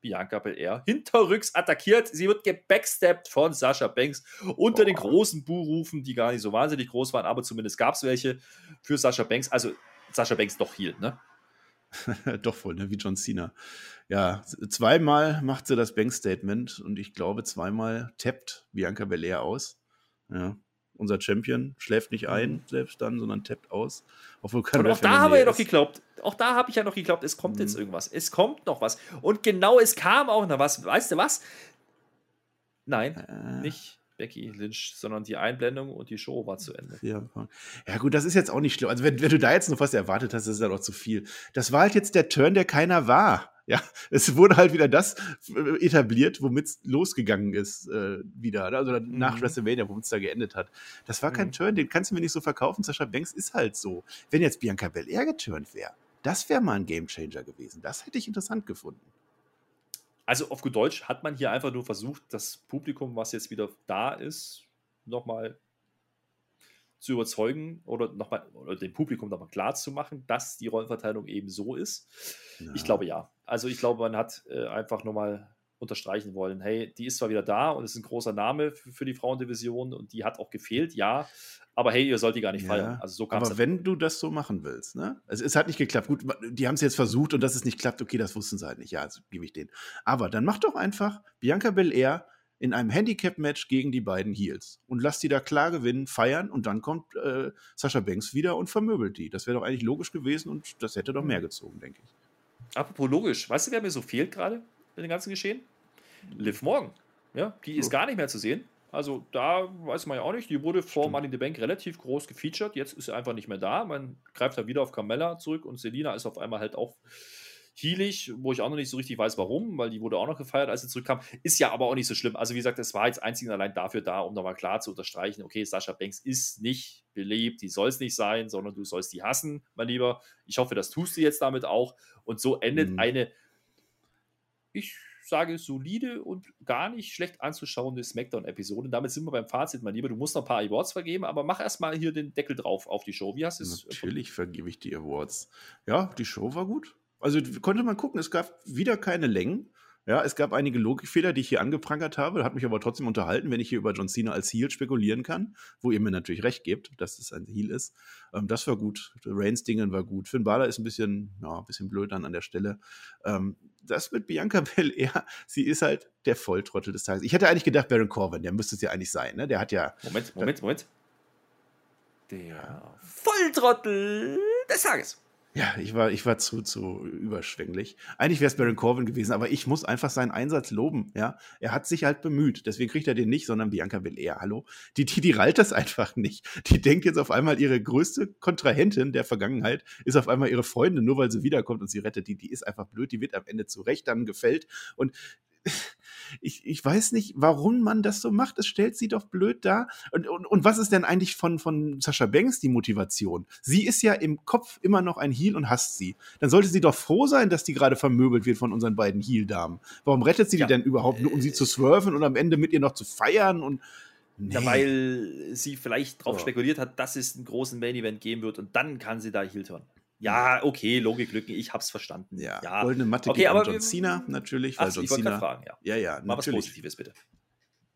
Speaker 1: Bianca Belair hinterrücks attackiert. Sie wird gebacksteppt von Sascha Banks unter oh. den großen Buhrufen, die gar nicht so wahnsinnig groß waren, aber zumindest gab es welche für Sascha Banks. Also Sascha Banks doch hielt, ne?
Speaker 2: Doch voll, ne? wie John Cena. Ja, zweimal macht sie das Bank-Statement und ich glaube, zweimal tappt Bianca Belair aus. Ja, unser Champion schläft nicht ein, mhm. selbst dann, sondern tappt aus.
Speaker 1: Obwohl kein und auch da haben wir ja noch geglaubt, auch da habe ich ja noch geglaubt, es kommt mhm. jetzt irgendwas. Es kommt noch was. Und genau, es kam auch noch was. Weißt du was? Nein, äh. nicht. Becky Lynch, sondern die Einblendung und die Show war zu Ende.
Speaker 2: Ja, ja gut, das ist jetzt auch nicht schlimm. Also wenn, wenn du da jetzt noch was erwartet hast, ist ja noch zu viel. Das war halt jetzt der Turn, der keiner war. Ja, es wurde halt wieder das äh, etabliert, womit es losgegangen ist äh, wieder. Ne? Also mhm. nach WrestleMania, womit es da geendet hat. Das war kein mhm. Turn, den kannst du mir nicht so verkaufen. Sascha Banks ist halt so. Wenn jetzt Bianca Belair geturnt wäre, das wäre mal ein Gamechanger gewesen. Das hätte ich interessant gefunden.
Speaker 1: Also auf gut Deutsch hat man hier einfach nur versucht, das Publikum, was jetzt wieder da ist, nochmal zu überzeugen oder nochmal oder dem Publikum nochmal klar zu machen, dass die Rollenverteilung eben so ist. Ja. Ich glaube ja. Also ich glaube, man hat äh, einfach nochmal unterstreichen wollen. Hey, die ist zwar wieder da und ist ein großer Name für, für die Frauendivision und die hat auch gefehlt, ja, aber hey, ihr sollt die gar nicht
Speaker 2: Ja,
Speaker 1: feiern. Also so
Speaker 2: Aber wenn du das so machen willst, ne? Es, es hat nicht geklappt. Gut, die haben es jetzt versucht und dass es nicht klappt, okay, das wussten sie halt nicht. Ja, also gebe ich denen. Aber dann mach doch einfach Bianca Belair in einem Handicap-Match gegen die beiden Heels und lass die da klar gewinnen, feiern und dann kommt äh, Sascha Banks wieder und vermöbelt die. Das wäre doch eigentlich logisch gewesen und das hätte doch mehr gezogen, denke ich.
Speaker 1: Apropos logisch, weißt du, wer mir so fehlt gerade in dem ganzen Geschehen? Liv Morgan. Ja, die ist
Speaker 2: Oh.
Speaker 1: gar nicht mehr zu sehen. Also da weiß man ja auch nicht. Die wurde vor
Speaker 2: Stimmt.
Speaker 1: Money in the Bank relativ groß gefeatured. Jetzt ist sie einfach nicht mehr da. Man greift da wieder auf Carmella zurück und Selina ist auf einmal halt auch healig, wo ich auch noch nicht so richtig weiß, warum, weil die wurde auch noch gefeiert, als sie zurückkam. Ist ja aber auch nicht so schlimm. Also wie gesagt, es war jetzt einzig und allein dafür da, um nochmal klar zu unterstreichen, okay, Sascha Banks ist nicht beliebt, die soll es nicht sein, sondern du sollst die hassen, mein Lieber. Ich hoffe, das tust du jetzt damit auch. Und so endet
Speaker 2: Mhm.
Speaker 1: eine, ich sage, solide und gar nicht schlecht anzuschauende Smackdown-Episode. Damit sind wir beim Fazit, mein Lieber. Du musst noch ein paar Awards vergeben, aber mach erstmal hier den Deckel drauf auf die Show. Wie hast du es?
Speaker 2: Natürlich vergebe ich die Awards. Ja, die Show war gut. Also konnte man gucken, es gab wieder keine Längen. Ja, es gab einige Logikfehler, die ich hier angeprangert habe, hat mich aber trotzdem unterhalten, wenn ich hier über John Cena als Heel spekulieren kann, wo ihr mir natürlich recht gebt, dass es ein Heel ist. Ähm, das war gut. Reigns Dingen war gut. Finn Balor ist ein bisschen, ja, ein bisschen blöd dann an der Stelle. Ähm, das mit Bianca Belair, sie ist halt der Volltrottel des Tages. Ich hätte eigentlich gedacht, Baron Corbin, der müsste es ja eigentlich sein, ne? Der hat ja,
Speaker 1: Moment, Moment, Moment. Der Volltrottel des Tages.
Speaker 2: Ja, ich war, ich war zu, zu überschwänglich. Eigentlich wäre es Baron Corbin gewesen, aber ich muss einfach seinen Einsatz loben. Ja, er hat sich halt bemüht. Deswegen kriegt er den nicht, sondern Bianca Belair. Hallo, die, die, die rallt das einfach nicht. Die denkt jetzt auf einmal, ihre größte Kontrahentin der Vergangenheit ist auf einmal ihre Freundin, nur weil sie wiederkommt und sie rettet. Die, die ist einfach blöd. Die wird am Ende zu Recht dann gefällt und ich, ich weiß nicht, warum man das so macht. Es stellt sie doch blöd dar. Und, und, und was ist denn eigentlich von, von Sascha Banks die Motivation? Sie ist ja im Kopf immer noch ein Heel und hasst sie. Dann sollte sie doch froh sein, dass die gerade vermöbelt wird von unseren beiden Heel-Damen. Warum rettet sie
Speaker 1: Ja.
Speaker 2: die denn überhaupt nur, um sie zu swerven und am Ende mit ihr noch zu feiern? Und nee.
Speaker 1: Ja, weil sie vielleicht drauf
Speaker 2: So.
Speaker 1: spekuliert hat, dass es einen großen Main-Event geben wird und dann kann sie da Heel turn. Ja, okay, Logiklücken, ich hab's verstanden.
Speaker 2: ja,
Speaker 1: ja.
Speaker 2: goldene Matte
Speaker 1: Okay, aber
Speaker 2: John Cena natürlich, weil
Speaker 1: Ach,
Speaker 2: John
Speaker 1: ich wollte gerade
Speaker 2: Cena.
Speaker 1: fragen, ja.
Speaker 2: Ja, ja,
Speaker 1: Mal was
Speaker 2: natürlich.
Speaker 1: Positives, bitte.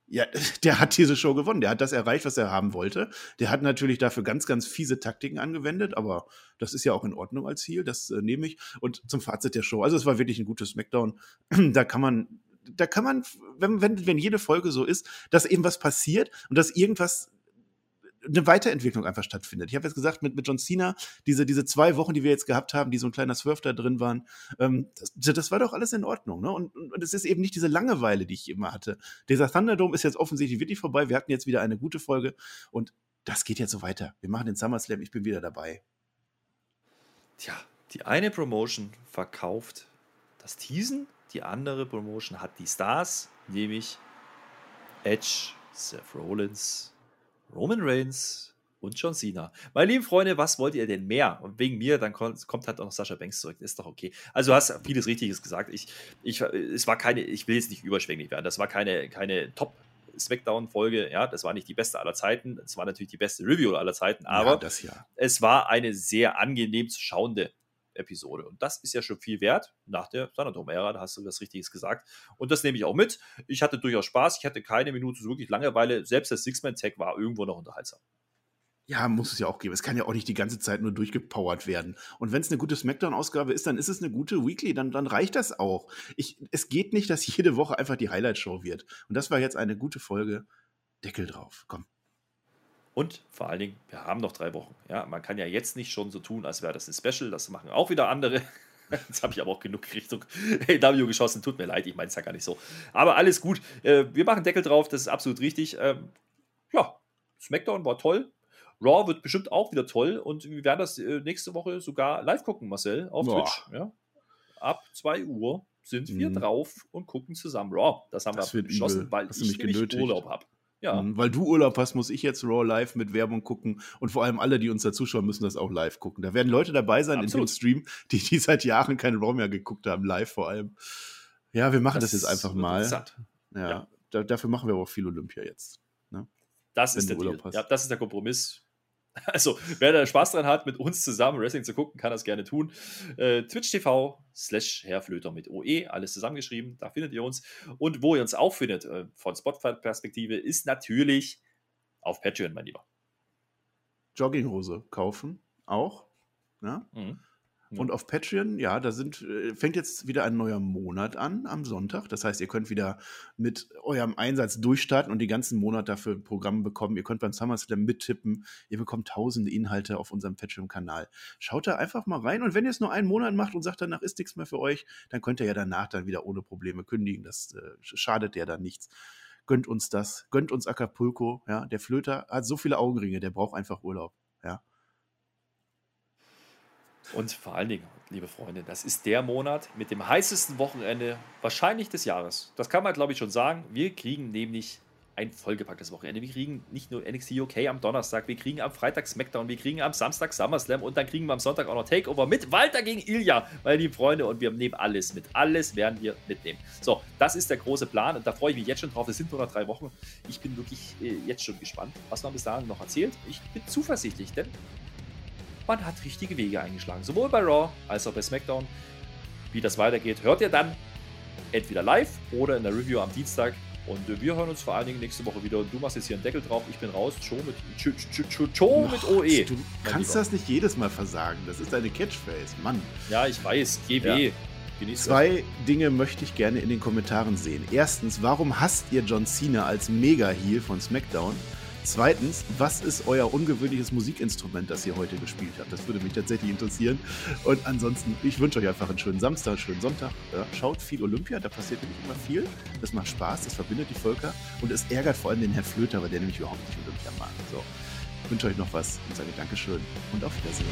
Speaker 2: Ja, der hat diese Show gewonnen. Der hat das erreicht, was er haben wollte. Der hat natürlich dafür ganz, ganz fiese Taktiken angewendet, aber das ist ja auch in Ordnung als Ziel. Das äh, nehme ich. Und zum Fazit der Show. Also, es war wirklich ein gutes Smackdown. da kann man, da kann man, wenn, wenn, wenn jede Folge so ist, dass eben was passiert und dass irgendwas eine Weiterentwicklung einfach stattfindet. Ich habe jetzt gesagt, mit, mit John Cena, diese, diese zwei Wochen, die wir jetzt gehabt haben, die so ein kleiner Swerve da drin waren, ähm, das, das war doch alles in Ordnung. Ne? Und, und, und es ist eben nicht diese Langeweile, die ich immer hatte. Dieser Thunderdome ist jetzt offensichtlich wirklich vorbei. Wir hatten jetzt wieder eine gute Folge und das geht jetzt so weiter. Wir machen den SummerSlam, ich bin wieder dabei.
Speaker 1: Tja, die eine Promotion verkauft das Teasen, die andere Promotion hat die Stars, nämlich Edge, Seth Rollins, Roman Reigns und John Cena. Meine lieben Freunde, was wollt ihr denn mehr? Und wegen mir, dann kommt, kommt halt auch noch Sascha Banks zurück. Ist doch okay. Also du hast vieles Richtiges gesagt. Ich, ich, es war keine, ich will jetzt nicht überschwänglich werden. Das war keine, keine Top- Smackdown-Folge, ja, das war nicht die beste aller Zeiten, es war natürlich die beste Review aller Zeiten, aber
Speaker 2: ja.
Speaker 1: es war eine sehr angenehm zu schauende Episode. Und das ist ja schon viel wert nach der Thunderdome-Ära, da hast du was Richtiges gesagt. Und das nehme ich auch mit. Ich hatte durchaus Spaß, ich hatte keine Minute so wirklich Langeweile. Selbst der Six-Man-Tag war irgendwo noch unterhaltsam.
Speaker 2: Ja, muss es ja auch geben. Es kann ja auch nicht die ganze Zeit nur durchgepowert werden. Und wenn es eine gute Smackdown-Ausgabe ist, dann ist es eine gute Weekly, dann, dann reicht das auch. Ich, es geht nicht, dass jede Woche einfach die Highlight-Show wird. Und das war jetzt eine gute Folge. Deckel drauf. Komm.
Speaker 1: Und vor allen Dingen, wir haben noch drei Wochen. Ja, man kann ja jetzt nicht schon so tun, als wäre das ein Special. Das machen auch wieder andere. Jetzt habe ich aber auch genug Richtung AW geschossen. Tut mir leid, ich meine es ja gar nicht so. Aber alles gut. Äh, wir machen Deckel drauf, das ist absolut richtig. Ähm, ja, SmackDown war toll. Raw wird bestimmt auch wieder toll. Und wir werden das äh, nächste Woche sogar live gucken, Marcel, auf
Speaker 2: Boah.
Speaker 1: Twitch. Ja. Ab 2 Uhr sind wir
Speaker 2: Mhm.
Speaker 1: drauf und gucken zusammen Raw. Das haben
Speaker 2: Das
Speaker 1: wir beschlossen,
Speaker 2: übel.
Speaker 1: weil
Speaker 2: Hast
Speaker 1: ich nämlich
Speaker 2: genötigt?
Speaker 1: Urlaub habe. Ja.
Speaker 2: Mhm, Weil du Urlaub hast, muss ich jetzt Raw live mit Werbung gucken. Und vor allem alle, die uns da zuschauen, müssen das auch live gucken. Da werden Leute dabei sein
Speaker 1: Absolut.
Speaker 2: in dem Stream, die, die seit Jahren kein Raw mehr geguckt haben, live vor allem. Ja, wir machen das, jetzt einfach mal. Ja,
Speaker 1: Ja.
Speaker 2: Da, dafür machen wir aber auch viel Olympia jetzt.
Speaker 1: Das
Speaker 2: Wenn
Speaker 1: ist der Deal.
Speaker 2: Urlaub hast.
Speaker 1: Ja, das ist der Kompromiss. Also, wer da Spaß dran hat, mit uns zusammen Wrestling zu gucken, kann das gerne tun. Äh, Twitch TV slash Herrflöter mit OE, alles zusammengeschrieben, da findet ihr uns. Und wo ihr uns auch findet, äh, von Spotify-Perspektive, ist natürlich auf Patreon, mein Lieber.
Speaker 2: Jogginghose kaufen, auch. Ja? Mhm. Und auf Patreon, ja, da sind, äh, fängt jetzt wieder ein neuer Monat an am Sonntag. Das heißt, ihr könnt wieder mit eurem Einsatz durchstarten und die ganzen Monate dafür ein Programm bekommen. Ihr könnt beim SummerSlam mittippen. Ihr bekommt tausende Inhalte auf unserem Patreon-Kanal. Schaut da einfach mal rein. Und wenn ihr es nur einen Monat macht und sagt, danach ist nichts mehr für euch, dann könnt ihr ja danach dann wieder ohne Probleme kündigen. Das äh, schadet ja dann nichts. Gönnt uns das. Gönnt uns Acapulco. Ja, der Flöter hat so viele Augenringe, der braucht einfach Urlaub.
Speaker 1: Und vor allen Dingen, liebe Freunde, das ist der Monat mit dem heißesten Wochenende wahrscheinlich des Jahres. Das kann man, glaube ich, schon sagen. Wir kriegen nämlich ein vollgepacktes Wochenende. Wir kriegen nicht nur NXT UK am Donnerstag, wir kriegen am Freitag SmackDown, wir kriegen am Samstag SummerSlam und dann kriegen wir am Sonntag auch noch Takeover mit Walter gegen Ilya, meine lieben Freunde. Und wir nehmen alles mit. Alles werden wir mitnehmen. So, das ist der große Plan und da freue ich mich jetzt schon drauf. Es sind nur noch drei Wochen. Ich bin wirklich äh, jetzt schon gespannt, was man bis dahin noch erzählt. Ich bin zuversichtlich, denn man hat richtige Wege eingeschlagen. Sowohl bei Raw als auch bei SmackDown. Wie das weitergeht, hört ihr dann entweder live oder in der Review am Dienstag. Und wir hören uns vor allen Dingen nächste Woche wieder. Du machst jetzt hier einen Deckel drauf. Ich bin raus. Cho mit, Cho, Cho, Cho mit OE.
Speaker 2: Du kannst das nicht jedes Mal versagen. Das ist deine Catchphrase. Mann.
Speaker 1: Ja, ich weiß. GB. Ja.
Speaker 2: Zwei Dinge möchte ich gerne in den Kommentaren sehen. Erstens, warum hasst ihr John Cena als Mega-Heel von SmackDown? Zweitens, was ist euer ungewöhnliches Musikinstrument, das ihr heute gespielt habt? Das würde mich tatsächlich interessieren. Und ansonsten, ich wünsche euch einfach einen schönen Samstag, einen schönen Sonntag. Ja, schaut viel Olympia, da passiert nämlich immer viel. Das macht Spaß, das verbindet die Völker und es ärgert vor allem den Herrn Flöter, weil der nämlich überhaupt nicht Olympia mag. So, ich wünsche euch noch was und sage Dankeschön und auf Wiedersehen.